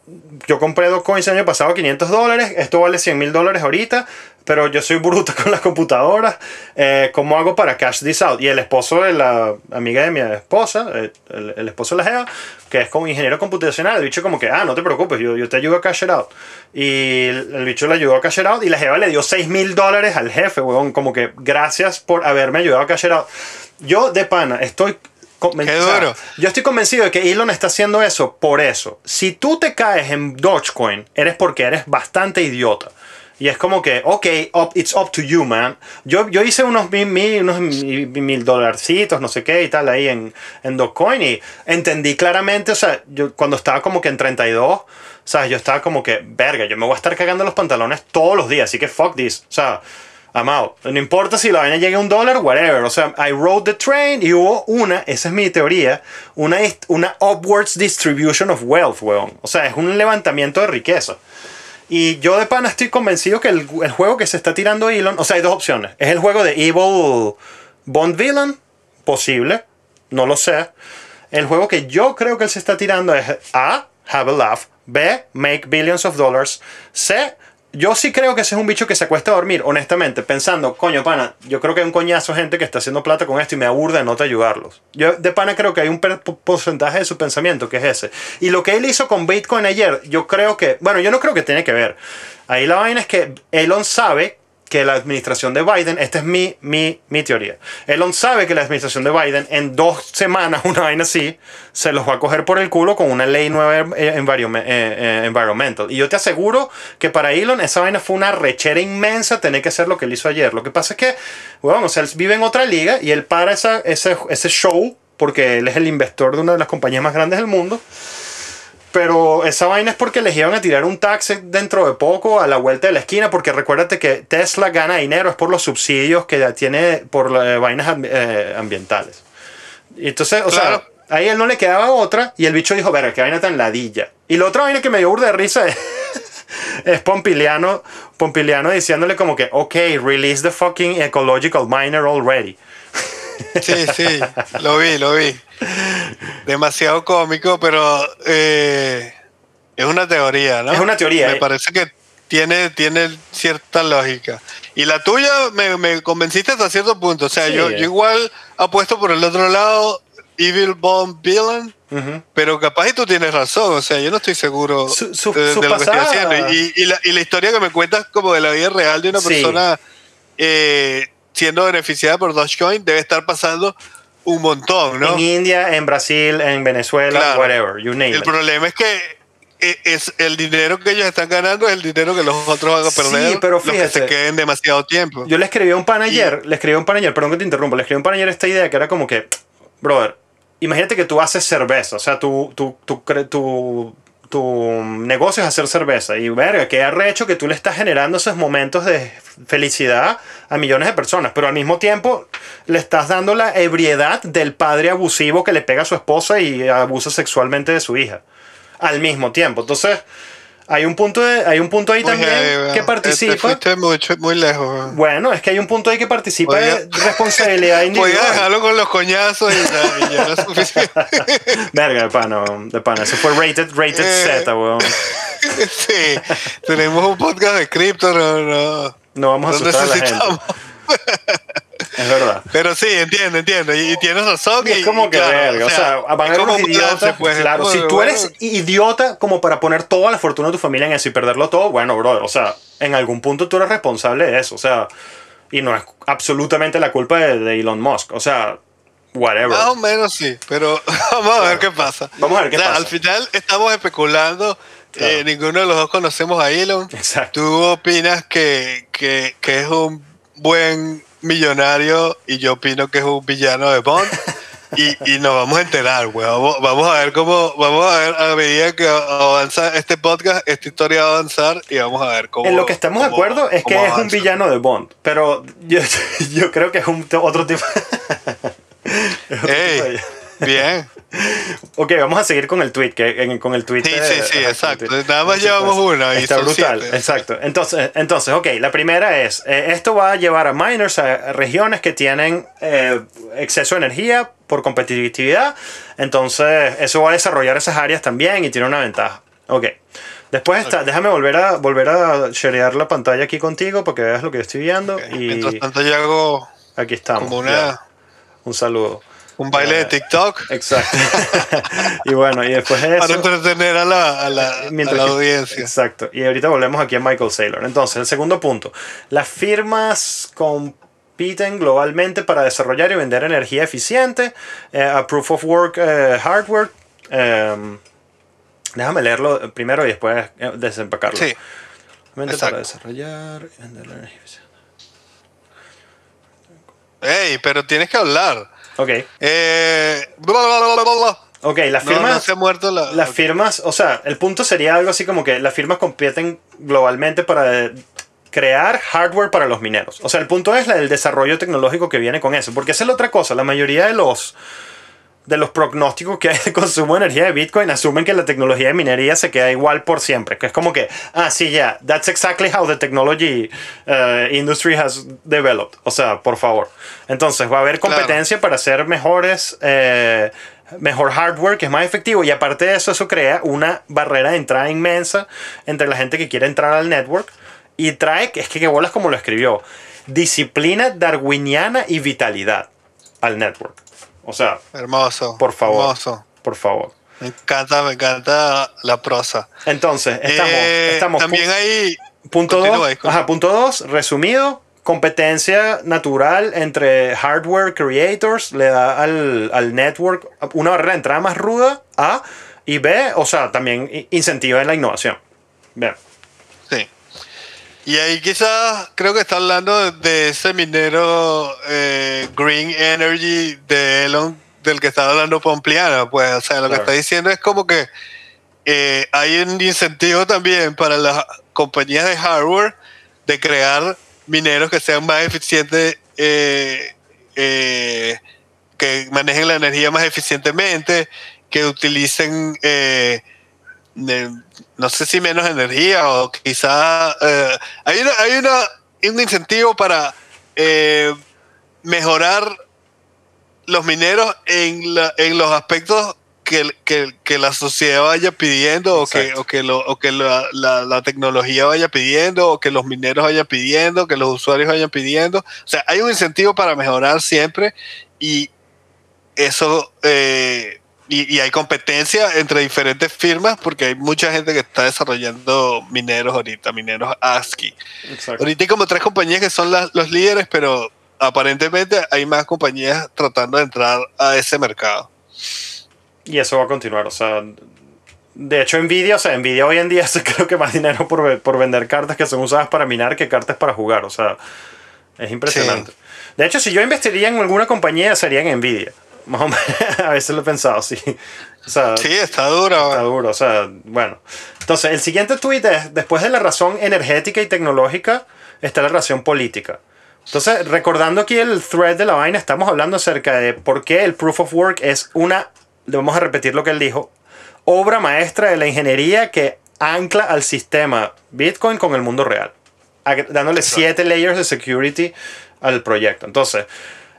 yo compré dos coins el año pasado 500 dólares, esto vale 100 mil dólares ahorita, pero yo soy bruta <laughs> con las computadoras, eh, ¿cómo hago para cash this out? Y el esposo de la amiga de mi esposa, eh, el, esposo de la Jeva, que es como ingeniero computacional, el bicho como que, ah, no te preocupes, yo, yo te ayudo a cash it out. Y el, bicho le ayudó a cash it out y la Jeva le dio 6 mil dólares al jefe, weón, como que gracias por haberme ayudado a cash it out. Yo de pana estoy yo estoy convencido de que Elon está haciendo eso por eso. Si tú te caes en Dogecoin, eres porque eres bastante idiota. Y es como que, ok, it's up to you, man. Yo, yo hice unos mil, mil, unos mil dolarcitos, no sé qué y tal, ahí en, en Dogecoin. Y entendí claramente, o sea, yo cuando estaba como que en 32, ¿sabes? Yo estaba como que, verga, yo me voy a estar cagando los pantalones todos los días, así que fuck this. O sea, Amado, no importa si la vaina llega a un dólar, whatever. O sea, I rode the train y hubo una, esa es mi teoría, una, una upwards distribution of wealth, weón. O sea, es un levantamiento de riqueza. Y yo de pana estoy convencido que el, el, juego que se está tirando Elon, o sea, hay dos opciones. Es el juego de Evil Bond Villain, posible, no lo sé. El juego que yo creo que él se está tirando es A, Have a Laugh, B, Make Billions of Dollars, C, yo sí creo que ese es un bicho que se acuesta a dormir, honestamente, pensando, coño, pana, yo creo que hay un coñazo gente que está haciendo plata con esto y me aburre de no te ayudarlos. Yo de pana creo que hay un porcentaje de su pensamiento que es ese. Y lo que él hizo con Bitcoin ayer, yo creo que, bueno, yo no creo que tiene que ver. Ahí la vaina es que Elon sabe que la administración de Biden, esta es mi, mi, mi teoría, Elon sabe que la administración de Biden en dos semanas, <laughs> una vaina así, se los va a coger por el culo con una ley nueva eh, eh, environmental. Y yo te aseguro que para Elon esa vaina fue una rechera inmensa tener que hacer lo que él hizo ayer. Lo que pasa es que, bueno, o sea, él vive en otra liga y él para esa, ese, ese show porque él es el inversor de una de las compañías más grandes del mundo. Pero esa vaina es porque les iban a tirar un tax dentro de poco a la vuelta de la esquina, porque recuérdate que Tesla gana dinero es por los subsidios que tiene por las vainas eh, ambientales. Y entonces, o sea, ahí él no le quedaba otra y el bicho dijo, verga, qué vaina tan ladilla. Y la otra vaina que me dio burda de risa es, <laughs> es Pompiliano, Pompiliano diciéndole como que, ok, release the fucking ecological miner already. Sí, sí, lo vi, lo vi. Demasiado cómico, pero eh, es una teoría, ¿no? Es una teoría. Me eh. parece que tiene, tiene cierta lógica. Y la tuya me, me convenciste hasta cierto punto. O sea, yo, yo, igual apuesto por el otro lado, Evil Bomb Villain. Pero capaz y tú tienes razón, o sea, yo no estoy seguro de, lo que estoy haciendo. Y, y, la, y, la, historia que me cuentas como de la vida real de una persona eh, siendo beneficiada por Dogecoin debe estar pasando un montón, ¿no? En India, en Brasil, en Venezuela, whatever, you name El problema es que e, es el dinero que ellos están ganando es el dinero que los otros van a perder. Sí, pero fíjate. que se queden demasiado tiempo. Yo le escribí a un pan ayer, le escribí a un pan ayer, perdón que te interrumpo, le escribí a un pan ayer esta idea que era como que, brother, imagínate que tú haces cerveza, o sea, tu, tu, tu, tu, tu negocio es hacer cerveza. Y verga, qué arrecho que tú le estás generando esos momentos de felicidad a millones de personas, pero al mismo tiempo le estás dando la ebriedad del padre abusivo que le pega a su esposa y abusa sexualmente de su hija. Al mismo tiempo. Entonces, hay un punto, de, hay un punto ahí Muy también heavy, weón. que Te participa. mucho, muy lejos. weón. Bueno, es que hay un punto ahí que participa de responsabilidad <laughs> individual. Podía dejarlo con los coñazos y ya, era suficiente. <laughs> Verga, de pana, de pana. Eso fue rated, rated Eh. Z, weón. <laughs> sí, tenemos un podcast de cripto, no, no, No vamos a no asustar a la gente. <laughs> Es verdad. Pero sí, entiendo, entiendo. Y, y tienes razón. Y es como que claro, verga, o sea, van a es haber como idiotas. pues, es claro, si tú eres bueno, idiota como para poner toda la fortuna de tu familia en eso y perderlo todo, bueno, brother, o sea, en algún punto tú eres responsable de eso, o sea, y no es absolutamente la culpa de, de Elon Musk, o sea, whatever. Más o menos sí, pero <laughs> vamos a ver qué pasa. Vamos a ver qué O sea, pasa. Al final estamos especulando. Claro. eh, ninguno de los dos conocemos a Elon. Exacto. Tú opinas que, que, que es un buen millonario y yo opino que es un villano de Bond. <laughs> Y, y nos vamos a enterar, güey. Vamos, vamos a ver cómo, vamos a ver a medida que avanza este podcast, esta historia va a avanzar y vamos a ver cómo. En lo que estamos de acuerdo es que es un villano de Bond, pero yo, <laughs> yo creo que es un otro tipo. <laughs> es otro Ey, tipo de- bien. <laughs> Ok, vamos a seguir con el tweet, que, en- con el tweet. Sí, de- sí, sí, ajá, exacto. Nada más llevamos una y Está son brutal, siete. exacto. Entonces, entonces, ok, la primera es, eh, esto va a llevar a miners a regiones que tienen eh, exceso de energía por competitividad, entonces eso va a desarrollar esas áreas también y tiene una ventaja. Ok. Después está, déjame volver a volver a sharear la pantalla aquí contigo para que veas lo que yo estoy viendo y Mientras tanto yo hago aquí estamos. ya. Un saludo. Un baile de TikTok Exacto. <laughs> y bueno, y después de para eso... entretener a la, a la, a la que- audiencia. Exacto. Y ahorita volvemos aquí a Michael Saylor. Entonces, el segundo punto. Las firmas compiten globalmente para desarrollar y vender energía eficiente, eh, a proof of work eh, hardware. Em, déjame leerlo primero y después eh, desempacarlo. Sí, para desarrollar y vender energía eficiente. Ey, pero tienes que hablar. Ok. Eh, bla, bla, bla, bla, bla. Ok, las firmas... no se ha muerto la. Las firmas, o sea, el punto sería algo así como que las firmas compiten globalmente para crear hardware para los mineros. O sea, el punto es el desarrollo tecnológico que viene con eso. Porque esa es la otra cosa. La mayoría de los, de los prognósticos que hay de consumo de energía de Bitcoin asumen que la tecnología de minería se queda igual por siempre. Que es como que, ah, sí, ya, that's exactly how the technology uh, industry has developed. O sea, por favor. Entonces, va a haber Claro. competencia para hacer mejores, eh, mejor hardware que es más efectivo. Y aparte de eso, eso crea una barrera de entrada inmensa entre la gente que quiere entrar al network. Y trae, es que bolas como lo escribió, disciplina darwiniana y vitalidad al network. O sea, Hermoso. por favor. Hermoso. por favor. Me encanta, me encanta la prosa. Entonces, estamos, Eh, estamos también pu- hay. punto continúa, 2, disculpa. ajá, punto dos, resumido, competencia natural entre hardware creators le da al, al network una barrera de entrada más ruda, A, y B, o sea, también incentiva en la innovación. Bien. Y ahí quizás creo que está hablando de, ese minero eh, Green Energy de Elon del que estaba hablando Pompliano. Pues, o sea, lo que está diciendo es como que eh, hay un incentivo también para las compañías de hardware de crear mineros que sean más eficientes, eh, eh, que manejen la energía más eficientemente, que utilicen, eh, no sé si menos energía o quizá eh, hay, una, hay una, un incentivo para eh, mejorar los mineros en, la- en los aspectos que, que- que la sociedad vaya pidiendo o que, o que, lo- o que la, la- la tecnología vaya pidiendo o que los mineros vayan pidiendo, que los usuarios vayan pidiendo. O sea, hay un incentivo para mejorar siempre y eso... eh, y, y hay competencia entre diferentes firmas porque hay mucha gente que está desarrollando mineros ahorita, mineros ASCII. Exacto. Ahorita hay como tres compañías que son las- los líderes, pero aparentemente hay más compañías tratando de entrar a ese mercado. Y eso va a continuar, o sea, de hecho Nvidia, o sea, Nvidia hoy en día hace <laughs> creo que más dinero por, por vender cartas que son usadas para minar que cartas para jugar, o sea, es impresionante. De hecho, si yo investiría en alguna compañía sería en Nvidia. Más o menos, <laughs> a veces lo he pensado, sí. O sea, Sí, está duro. Está duro, o sea, bueno. Entonces, el siguiente tweet es, después de la razón energética y tecnológica, está la razón política. Entonces, recordando aquí el thread de la vaina, estamos hablando acerca de por qué el proof of work es una, le vamos a repetir lo que él dijo, obra maestra de la ingeniería que ancla al sistema Bitcoin con el mundo real, dándole siete layers de security al proyecto. Entonces,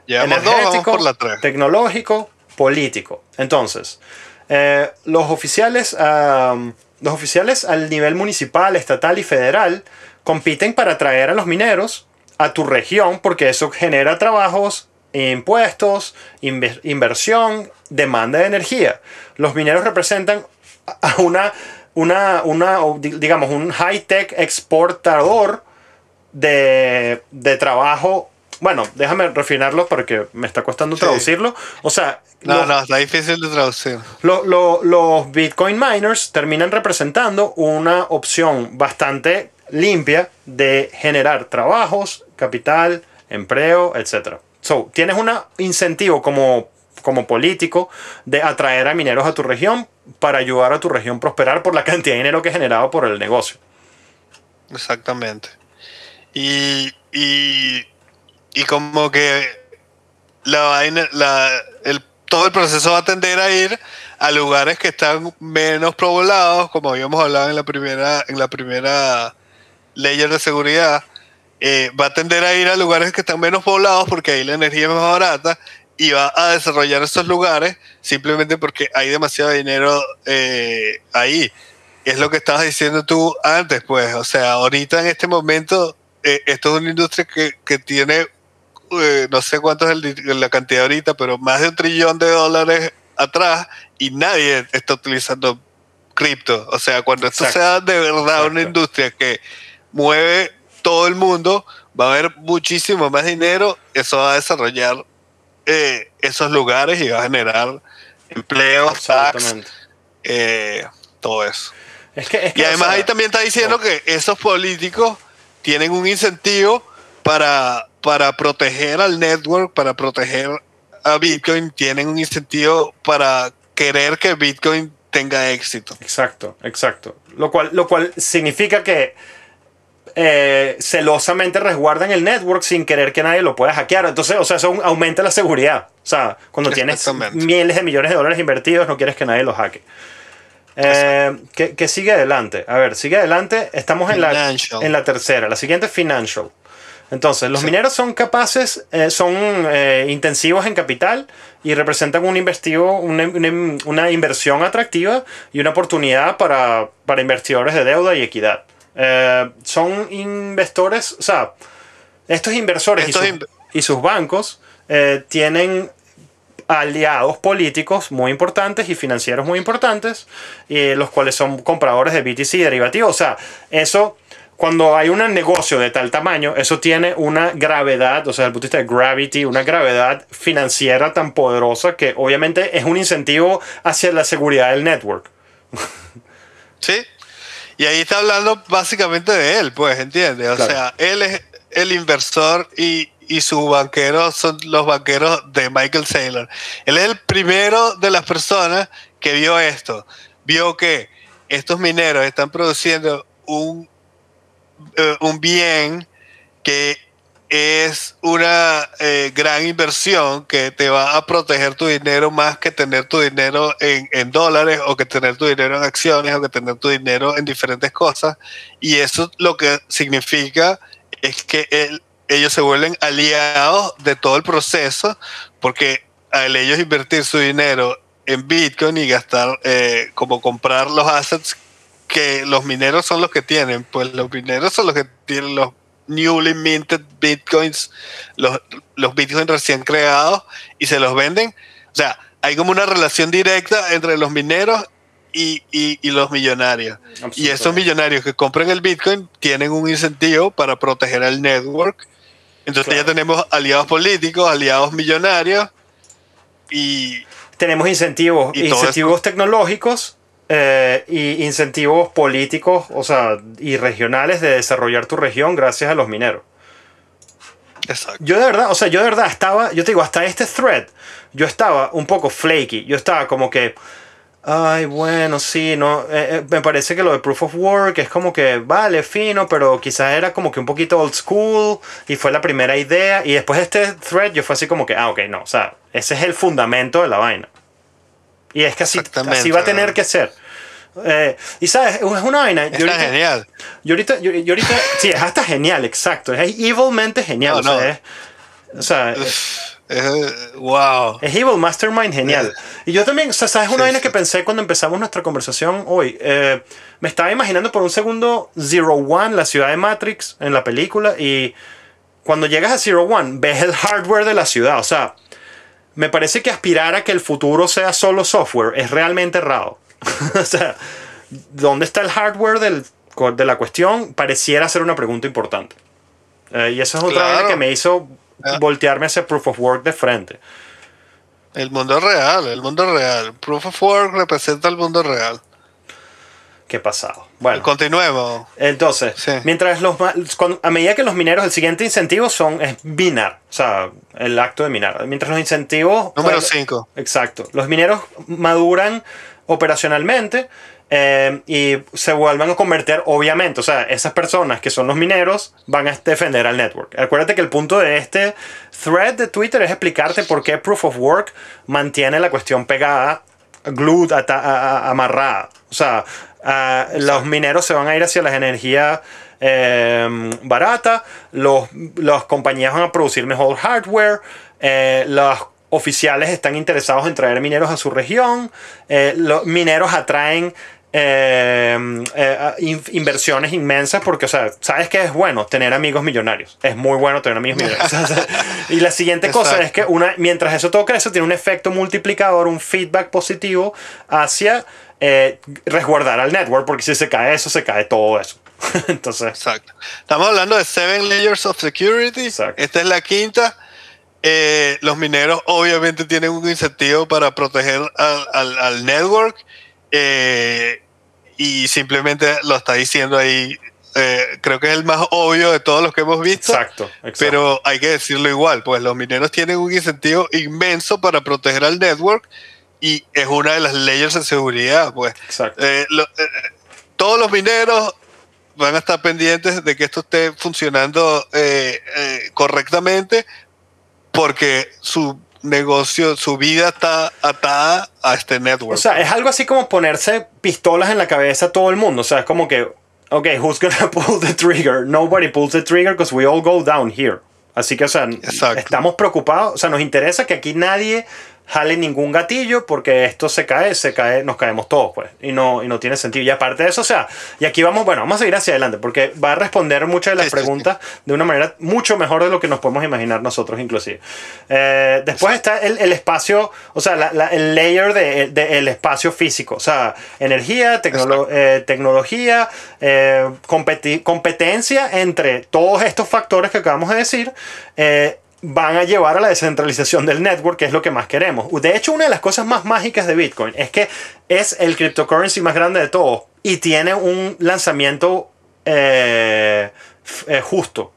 Llevamos dos, vamos por la tres. tecnológico, político. Entonces, eh, los oficiales, los oficiales al nivel municipal, estatal y federal compiten para atraer a los mineros a tu región porque eso genera trabajos, impuestos, inve- inversión, demanda de energía. Los mineros representan a una, una, una digamos, un high-tech exportador de, de trabajo. Bueno, déjame refinarlo porque me está costando Sí. traducirlo. O sea, No, los, no, está difícil de traducir. lo- lo- los Bitcoin miners terminan representando una opción bastante limpia de generar trabajos, capital, empleo, etc. So, tienes un incentivo como, como político de atraer a mineros a tu región para ayudar a tu región a prosperar por la cantidad de dinero que es generado por el negocio. Exactamente. Y, y, y como que la vaina, la, el, todo el proceso va a tender a ir a lugares que están menos poblados, como habíamos hablado en la primera, en la primera layer de seguridad. eh, va a tender a ir a lugares que están menos poblados porque ahí la energía es más barata y va a desarrollar esos lugares simplemente porque hay demasiado dinero eh, ahí. Es lo que estabas diciendo tú antes, pues. O sea, ahorita en este momento, eh, esto es una industria que, que tiene, eh, no sé cuánto es el la cantidad ahorita, pero más de un trillón de dólares atrás y nadie está utilizando cripto. O sea, cuando esto sea de verdad una industria que mueve todo el mundo, va a haber muchísimo más dinero, eso va a desarrollar eh, esos lugares y va a generar empleos, tax, eh, todo eso. Es que, es que, Y o además sea, ahí también está diciendo que esos políticos tienen un incentivo para, para proteger al network, para proteger a Bitcoin, tienen un incentivo para querer que Bitcoin tenga éxito. Exacto, exacto. Lo cual, lo cual significa que eh, celosamente resguardan el network sin querer que nadie lo pueda hackear. Entonces, o sea, eso aumenta la seguridad. O sea, cuando tienes miles de millones de dólares invertidos, no quieres que nadie los hacke. Eh, ¿qué, qué sigue adelante? A ver, sigue adelante. Estamos en la, en la tercera. La siguiente es financial. Entonces, los Sí. mineros son capaces, eh, son eh, intensivos en capital y representan un investivo, una, una- una inversión atractiva y una oportunidad para, para inversores de deuda y equidad. Eh, son inversores, o sea, estos inversores Estos y, sus, y sus bancos tienen aliados políticos muy importantes y financieros muy importantes, los cuales son compradores de BTC y derivativos. O sea, eso, cuando hay un negocio de tal tamaño, eso tiene una gravedad, o sea, desde el punto de vista de gravity, una gravedad financiera tan poderosa que obviamente es un incentivo hacia la seguridad del network. <laughs> ¿Sí? Y ahí está hablando básicamente de él, pues, ¿entiendes? O Claro. sea, él es el inversor y, y su banquero son los banqueros de Michael Saylor. Él es el primero de las personas que vio esto. Vio que estos mineros están produciendo un, eh, un bien que es una eh, gran inversión que te va a proteger tu dinero más que tener tu dinero en, dólares o que tener tu dinero en acciones o que tener tu dinero en diferentes cosas. Y eso lo que significa es que el- ellos se vuelven aliados de todo el proceso porque al ellos invertir su dinero en Bitcoin y gastar eh, como comprar los assets que los mineros son los que tienen, pues los mineros son los que tienen los newly minted bitcoins, los, los bitcoins recién creados y se los venden. O sea, hay como una relación directa entre los mineros y, y- y los millonarios. Y esos millonarios que compran el bitcoin tienen un incentivo para proteger el network. Entonces Claro. ya tenemos aliados políticos, aliados millonarios y Tenemos incentivos, Y incentivos tecnológicos eh, y incentivos políticos, o sea, y regionales de desarrollar tu región gracias a los mineros. Exacto. Yo de verdad, o sea, yo de verdad estaba, yo te digo, hasta este thread, yo estaba un poco flaky. Yo estaba como que, ay, bueno, sí, no, eh, eh, me parece que lo de proof of work es como que, vale, fino, pero quizás era como que un poquito old school y fue la primera idea. Y después de este thread, yo fue así como que, ah, ok, no, o sea, ese es el fundamento de la vaina. Y es que así, así va a tener que ser. Eh, y sabes, es una vaina. yo Está ahorita- genial. yo ahorita, yo, yo ahorita, sí, es hasta genial, exacto. Es evilmente genial. No, o sea, no. es- o sea, es, Eh, wow. es evil mastermind genial. Y yo también, o sea, ¿sabes una Sí, vaina sí. que pensé cuando empezamos nuestra conversación hoy? Eh, me estaba imaginando por un segundo Zero One, la ciudad de Matrix, en la película, y cuando llegas a Zero One, ves el hardware de la ciudad. O sea, me parece que aspirar a que el futuro sea solo software es realmente errado. <laughs> o sea, ¿dónde está el hardware del- de la cuestión? Pareciera ser una pregunta importante. Eh, y eso es otra Claro. que me hizo Ah. voltearme hacia Proof of Work de frente. El mundo real, el mundo real. Proof of Work representa el mundo real. Pasado. Bueno. Continuemos. Entonces, Sí. mientras los cuando- a medida que los mineros, el siguiente incentivo son es minar, o sea, el acto de minar. Mientras los incentivos Número eh, 5. Exacto. Los mineros maduran operacionalmente eh, y se vuelven a convertir, obviamente, o sea, esas personas que son los mineros van a defender al network. Acuérdate que el punto de este thread de Twitter es explicarte por qué Proof of Work mantiene la cuestión pegada, glued, amarrada. O sea, ah, los mineros se van a ir hacia las energías eh, baratas, los, las compañías van a producir mejor hardware, eh, los oficiales están interesados en traer mineros a su región, eh, los mineros atraen eh, eh, a- in- inversiones inmensas porque, o sea, sabes que es bueno tener amigos millonarios. Es muy bueno tener amigos millonarios. <laughs> O sea, y la siguiente cosa es que una, mientras eso toca, eso tiene un efecto multiplicador, un feedback positivo hacia eh, resguardar al network, porque si se cae eso, se cae todo eso. <laughs> Entonces, Exacto. Estamos hablando de Seven Layers of Security. Exacto. Esta es la quinta. Eh, los mineros obviamente tienen un incentivo para proteger al, al- al network. eh, y simplemente lo está diciendo ahí. eh, creo que es el más obvio de todos los que hemos visto. exacto, exacto. Pero hay que decirlo igual, pues los mineros tienen un incentivo inmenso para proteger al network y es una de las layers de seguridad, pues. exacto. Eh, lo- eh, todos los mineros van a estar pendientes de que esto esté funcionando correctamente porque su negocio, su vida está atada a este network. O sea, es algo así como ponerse pistolas en la cabeza a todo el mundo. O sea, es como que, ok, who's gonna <laughs> pull the trigger? Nobody pulls the trigger because we all go down here. Así que, o sea, Exacto. estamos preocupados. O sea, nos interesa que aquí nadie jale ningún gatillo porque esto se cae, se cae, nos caemos todos, pues. Y no, y no tiene sentido. Y aparte de eso, o sea, y aquí vamos, bueno, vamos a seguir hacia adelante porque va a responder muchas de las Sí, sí, sí. preguntas de una manera mucho mejor de lo que nos podemos imaginar nosotros, inclusive. Eh, después está el, el espacio, o sea, la- la- el layer del de, el espacio físico, o sea, energía, tecnolo- eh, tecnología, eh, competi- competencia entre todos estos factores que acabamos de decir. eh, van a llevar a la descentralización del network, que es lo que más queremos. De hecho, una de las cosas más mágicas de Bitcoin es que es el cryptocurrency más grande de todos y tiene un lanzamiento eh, eh, justo.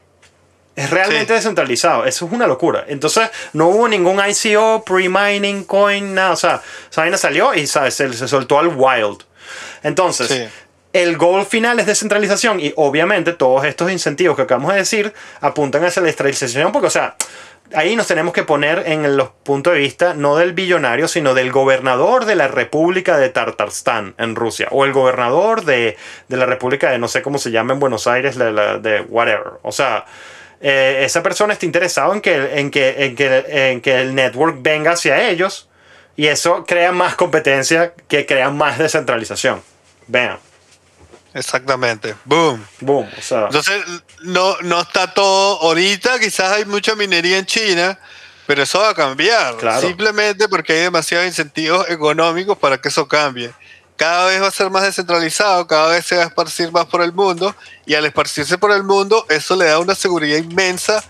Es realmente Sí. descentralizado. Eso es una locura. Entonces, no hubo ningún ICO, pre-mining, coin, nada. O sea, esa vaina salió y ¿sabes? Se, se soltó al wild. Entonces, Sí. El goal final es descentralización y obviamente todos estos incentivos que acabamos de decir apuntan hacia la descentralización porque, o sea, ahí nos tenemos que poner en los puntos de vista no del billonario, sino del gobernador de la República de Tartarstán en Rusia o el gobernador de, de la República de no sé cómo se llama en Buenos Aires, de, whatever. O sea, eh, esa persona está interesado en que, en, que, en, que, en que el network venga hacia ellos y eso crea más competencia que crea más descentralización. Vean, Exactamente. Boom. boom, o sea, Entonces, no, no está todo ahorita, quizás hay mucha minería en China, pero eso va a cambiar. Claro. Simplemente porque hay demasiados incentivos económicos para que eso cambie. Cada vez va a ser más descentralizado, cada vez se va a esparcir más por el mundo, y al esparcirse por el mundo, eso le da una seguridad inmensa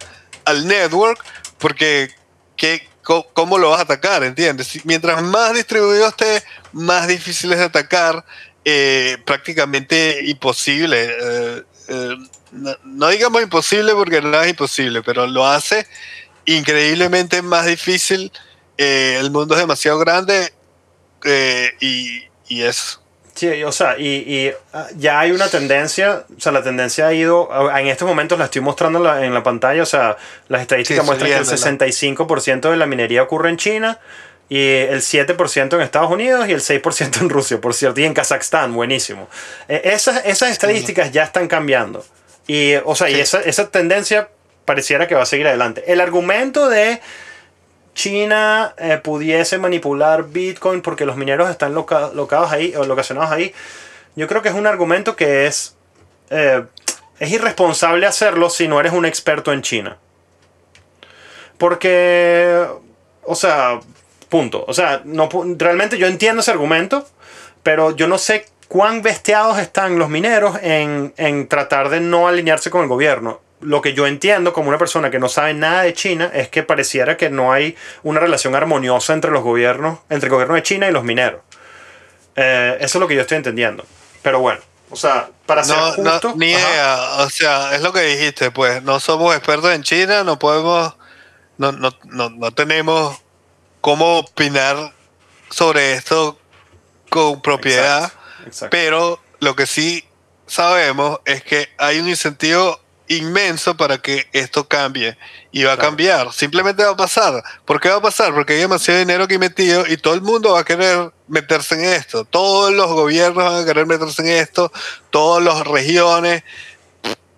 al network, porque ¿qué, ¿cómo lo vas a atacar? ¿Entiendes? Mientras más distribuido esté, más difícil es de atacar, eh, prácticamente imposible. eh, eh, no, no digamos imposible porque no es imposible, pero lo hace increíblemente más difícil. Eh, el mundo es demasiado grande eh, y, y eso. Sí, o sea, y, y, ah, ya hay una tendencia, o sea, la tendencia ha ido, ah, en estos momentos la estoy mostrando en la, en la pantalla, o sea, las estadísticas Sí, muestran que el subiéndola. 65% de la minería ocurre en China y el 7% en Estados Unidos y el 6% en Rusia, por cierto, y en Kazajstán, buenísimo. Eh, esas, esas estadísticas ya están cambiando. Y, o sea, y esa, esa tendencia pareciera que va a seguir adelante. El argumento de China eh, pudiese manipular Bitcoin porque los mineros están loca- locados ahí o locacionados ahí, yo creo que es un argumento que es, eh, es irresponsable hacerlo si no eres un experto en China. Porque, o sea, punto. O sea, no, realmente yo entiendo ese argumento, pero yo no sé cuán bestiados están los mineros en, en tratar de no alinearse con el gobierno. Lo que yo entiendo como una persona que no sabe nada de China es que pareciera que no hay una relación armoniosa entre los gobiernos, entre el gobierno de China y los mineros. Eh, eso es lo que yo estoy entendiendo. Pero bueno, o sea, para ser No, no, justo, ni ajá, idea. O sea, es lo que dijiste, pues. No somos expertos en China, no podemos, no, no, no, no tenemos cómo opinar sobre esto con propiedad. exacto, exacto. Pero lo que sí sabemos es que hay un incentivo inmenso para que esto cambie y va a cambiar. Simplemente va a pasar. ¿Por qué va a pasar? Porque hay demasiado dinero aquí metido y todo el mundo va a querer meterse en esto. Todos los gobiernos van a querer meterse en esto, todas las regiones.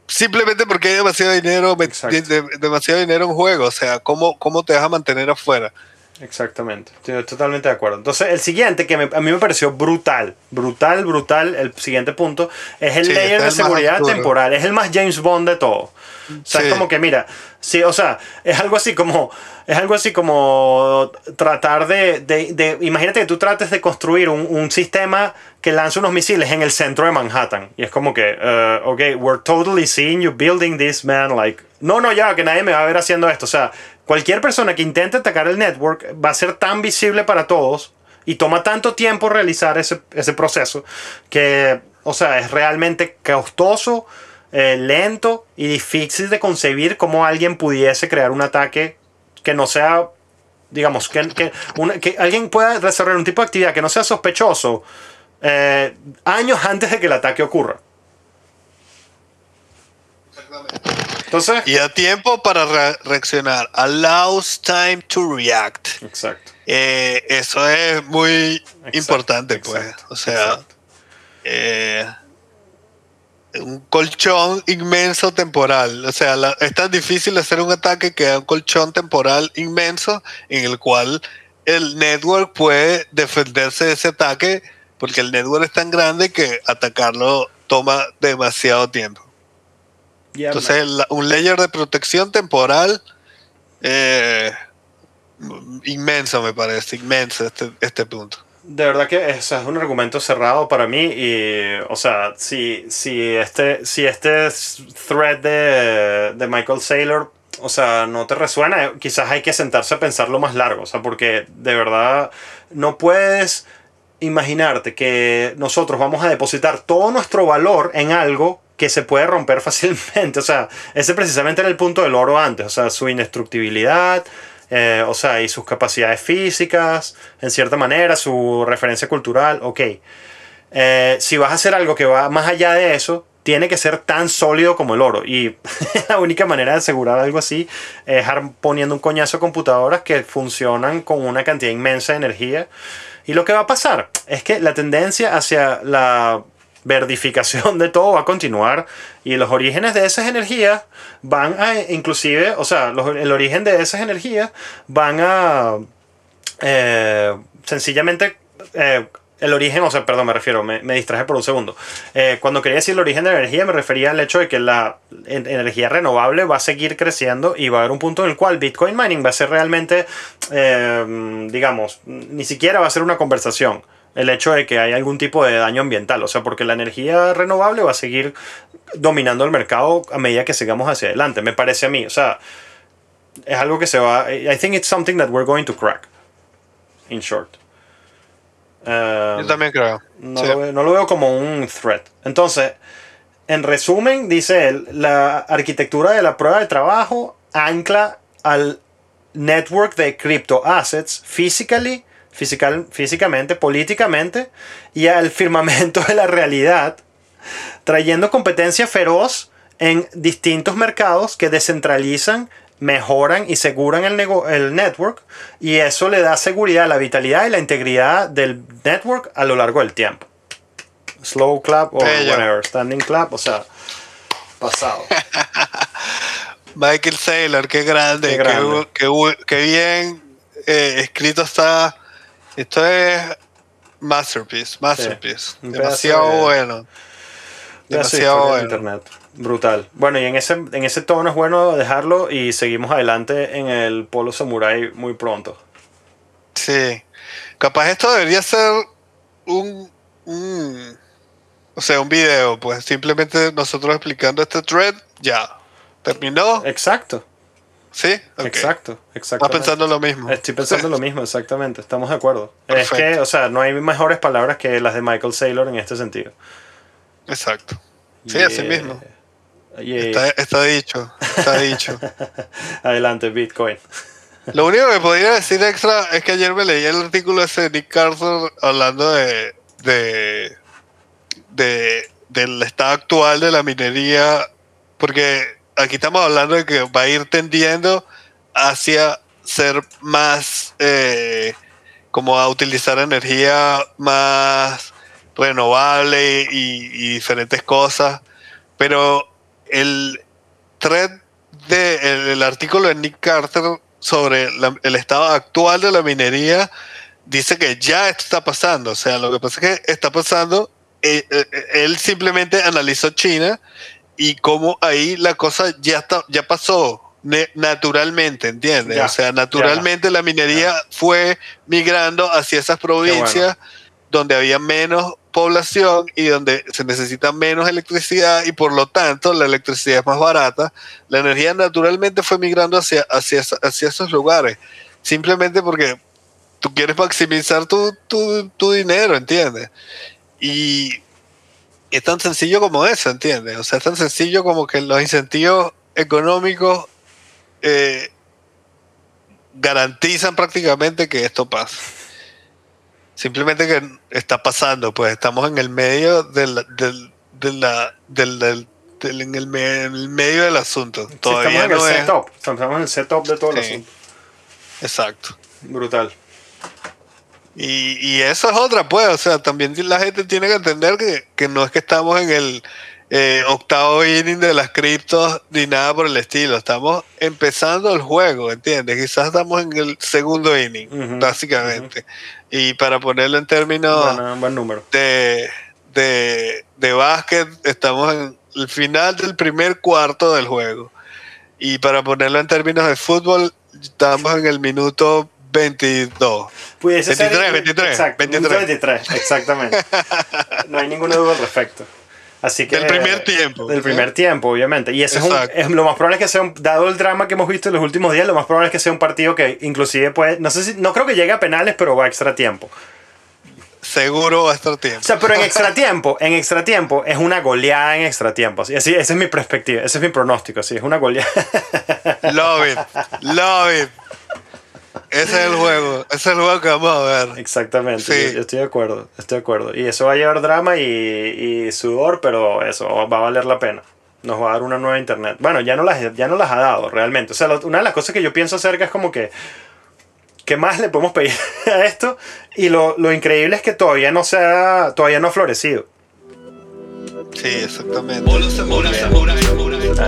Simplemente porque hay demasiado dinero, de- demasiado dinero en juego. O sea, ¿cómo, cómo te vas a mantener afuera? Exactamente, estoy totalmente de acuerdo. Entonces, el siguiente que me- a mí me pareció brutal, brutal, brutal, el siguiente punto, es el Sí, layer de es el seguridad temporal, es el más James Bond de todo. O sea, es Sí. como que, mira, sí, o sea, es algo así como, es algo así como tratar de, de, de- imagínate que tú trates de construir un, un sistema que lance unos misiles en el centro de Manhattan. Y es como que, eh, ok, we're totally seeing you building this, man, like, no, no, ya, que nadie me va a ver haciendo esto. O sea, cualquier persona que intente atacar el network va a ser tan visible para todos y toma tanto tiempo realizar ese, proceso que, o sea, es realmente costoso, eh, lento y difícil de concebir cómo alguien pudiese crear un ataque que no sea, digamos, que, alguien pueda desarrollar un tipo de actividad que no sea sospechoso eh, años antes de que el ataque ocurra. Entonces, Y a tiempo para re- reaccionar. Allows time to react. exacto. Eh, eso es muy Exacto, importante, pues. O sea, eh, un colchón inmenso temporal. O sea, la- es tan difícil hacer un ataque que da un colchón temporal inmenso en el cual el network puede defenderse de ese ataque porque el network es tan grande que atacarlo toma demasiado tiempo. Yeah, Entonces, un layer de protección temporal eh, inmenso, me parece, inmenso este, este punto. De verdad que eso es un argumento cerrado para mí y, o sea, si, si este, si este thread de, de Michael Saylor, o sea, no te resuena, quizás hay que sentarse a pensarlo más largo, o sea, porque de verdad no puedes imaginarte que nosotros vamos a depositar todo nuestro valor en algo que se puede romper <laughs> fácilmente, o sea, ese precisamente era el punto del oro antes, o sea, su indestructibilidad, eh, o sea, y sus capacidades físicas, en cierta manera, su referencia cultural, ok. Eh, si vas a hacer algo que va más allá de eso, tiene que ser tan sólido como el oro. Y <laughs> la única manera de asegurar algo así es poniendo un coñazo a computadoras que funcionan con una cantidad inmensa de energía. Y lo que va a pasar es que la tendencia hacia la verdificación de todo va a continuar y los orígenes de esas energías van a inclusive, o sea, el origen de esas energías van a eh, sencillamente eh, el origen, o sea, perdón, me refiero, me, distraje por un segundo. Eh, cuando quería decir el origen de la energía, me refería al hecho de que la en- energía renovable va a seguir creciendo y va a haber un punto en el cual Bitcoin mining va a ser realmente, digamos, ni siquiera va a ser una conversación. El hecho de que hay algún tipo de daño ambiental, o sea, porque la energía renovable va a seguir dominando el mercado a medida que sigamos hacia adelante, me parece a mí. O sea, es algo que se va. I think it's something that we're going to crack. In short. Um, Yo también creo. no, Sí. lo veo, no lo veo como un threat. Entonces, En resumen, dice él, la arquitectura de la prueba de trabajo ancla al network de crypto assets physically, físicamente, políticamente y al firmamento de la realidad, trayendo competencia feroz en distintos mercados que descentralizan, mejoran y seguran el, el network y eso le da seguridad, la vitalidad y la integridad del network a lo largo del tiempo. Slow clap o whatever, standing clap, o sea, pasado. <laughs> Michael Saylor, qué grande, qué bien eh, escrito está. Esto es masterpiece, masterpiece. pedazo Demasiado de- bueno. Sí, Demasiado bueno. internet. Brutal. Bueno, y en ese, en ese tono es bueno dejarlo y seguimos adelante en el Polo Samurai muy pronto. Sí. Capaz esto debería ser un, un- o sea, un video, pues simplemente nosotros explicando este thread, ya. ¿Terminó? Exacto, ¿Sí? Ok. exacto, Estás exacto. pensando lo mismo. Estoy pensando lo <laughs> mismo, exactamente. Estamos de acuerdo. Es que, o sea, no hay mejores palabras que las de Michael Saylor en este sentido. Exacto. Sí, así Yeah. mismo. Yeah. Está, está dicho, está dicho. <laughs> Adelante, Bitcoin. <laughs> Lo único que podría decir extra es que ayer me leí el artículo ese de Nick Carter hablando de, de, de- del estado actual de la minería, porque aquí estamos hablando de que va a ir tendiendo hacia ser más, eh, como a utilizar energía más renovable y, diferentes cosas, pero el thread de el, el artículo de Nick Carter sobre la- el estado actual de la minería dice que ya esto está pasando. O sea, lo que pasa es que está pasando. eh, eh, él simplemente analizó China y cómo ahí la cosa ya está, ya pasó naturalmente, ¿entiendes? Ya, o sea, naturalmente la minería fue migrando hacia esas provincias donde había menos población y donde se necesita menos electricidad y por lo tanto la electricidad es más barata, la energía naturalmente fue migrando hacia, hacia, hacia esos lugares, simplemente porque tú quieres maximizar tu, tu, tu dinero, ¿entiendes? Y es tan sencillo como eso, ¿entiendes? O sea, es tan sencillo como que los incentivos económicos eh, garantizan prácticamente que esto pase. Simplemente que está pasando, pues estamos en el medio del, del, de la- del, del- del- en, el me- en el medio del asunto. Sí, Todavía estamos en no el es. setup. Estamos en el setup de todo el asunto. Exacto. Brutal. Y, y eso es otra, pues, o sea, también la gente tiene que entender que, que no es que estamos en el eh, octavo inning de las criptos ni nada por el estilo, estamos empezando el juego, ¿entiendes? Quizás estamos en el segundo inning, básicamente. Y para ponerlo en términos Buena- buen número. de, de, de básquet, estamos en el final del primer cuarto del juego. Y para ponerlo en términos de fútbol, estamos en el minuto 22. Pudiese ser- 23, 23, Exacto, 23. 23, exactamente. <laughs> no hay ninguna duda al respecto. Así que, Del primer tiempo. Del primer tiempo, obviamente. Y eso es, un- es lo más probable es que sea, un- dado el drama que hemos visto en los últimos días, lo más probable es que sea un partido que inclusive puede, no sé si, no creo que llegue a penales, pero va a extra tiempo. Seguro va a estar tiempo. O sea, pero en extra tiempo, en extra tiempo es una goleada en extra tiempo. Así, así- esa es mi perspectiva, ese es mi pronóstico, sí, es una goleada. Love it. Love it. Ese es el juego. Ese es el juego que vamos a ver. Exactamente, Sí. yo, yo estoy de acuerdo, estoy de acuerdo. Y eso va a llevar drama y, y sudor, pero eso va a valer la pena. Nos va a dar una nueva internet. Bueno, ya no las, ya no las ha dado realmente. O sea, lo- una de las cosas que yo pienso acerca es como que, ¿qué más le podemos pedir a esto? Y lo, lo increíble es que todavía no se ha, todavía no ha florecido. Sí, exactamente.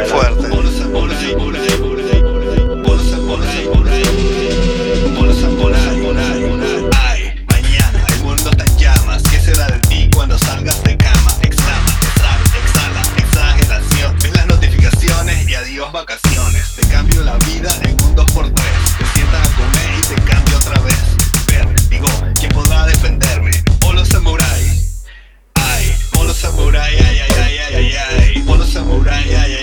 Fuerte. la vida en un 2x3. Te sientan a comer y te cambio otra vez. Ver, digo, ¿quién podrá defenderme? Polo Samurai. Ay, Polo Samurai, ay, ay, ay, ay, ay, ay. Polo Samurai, ay, ay.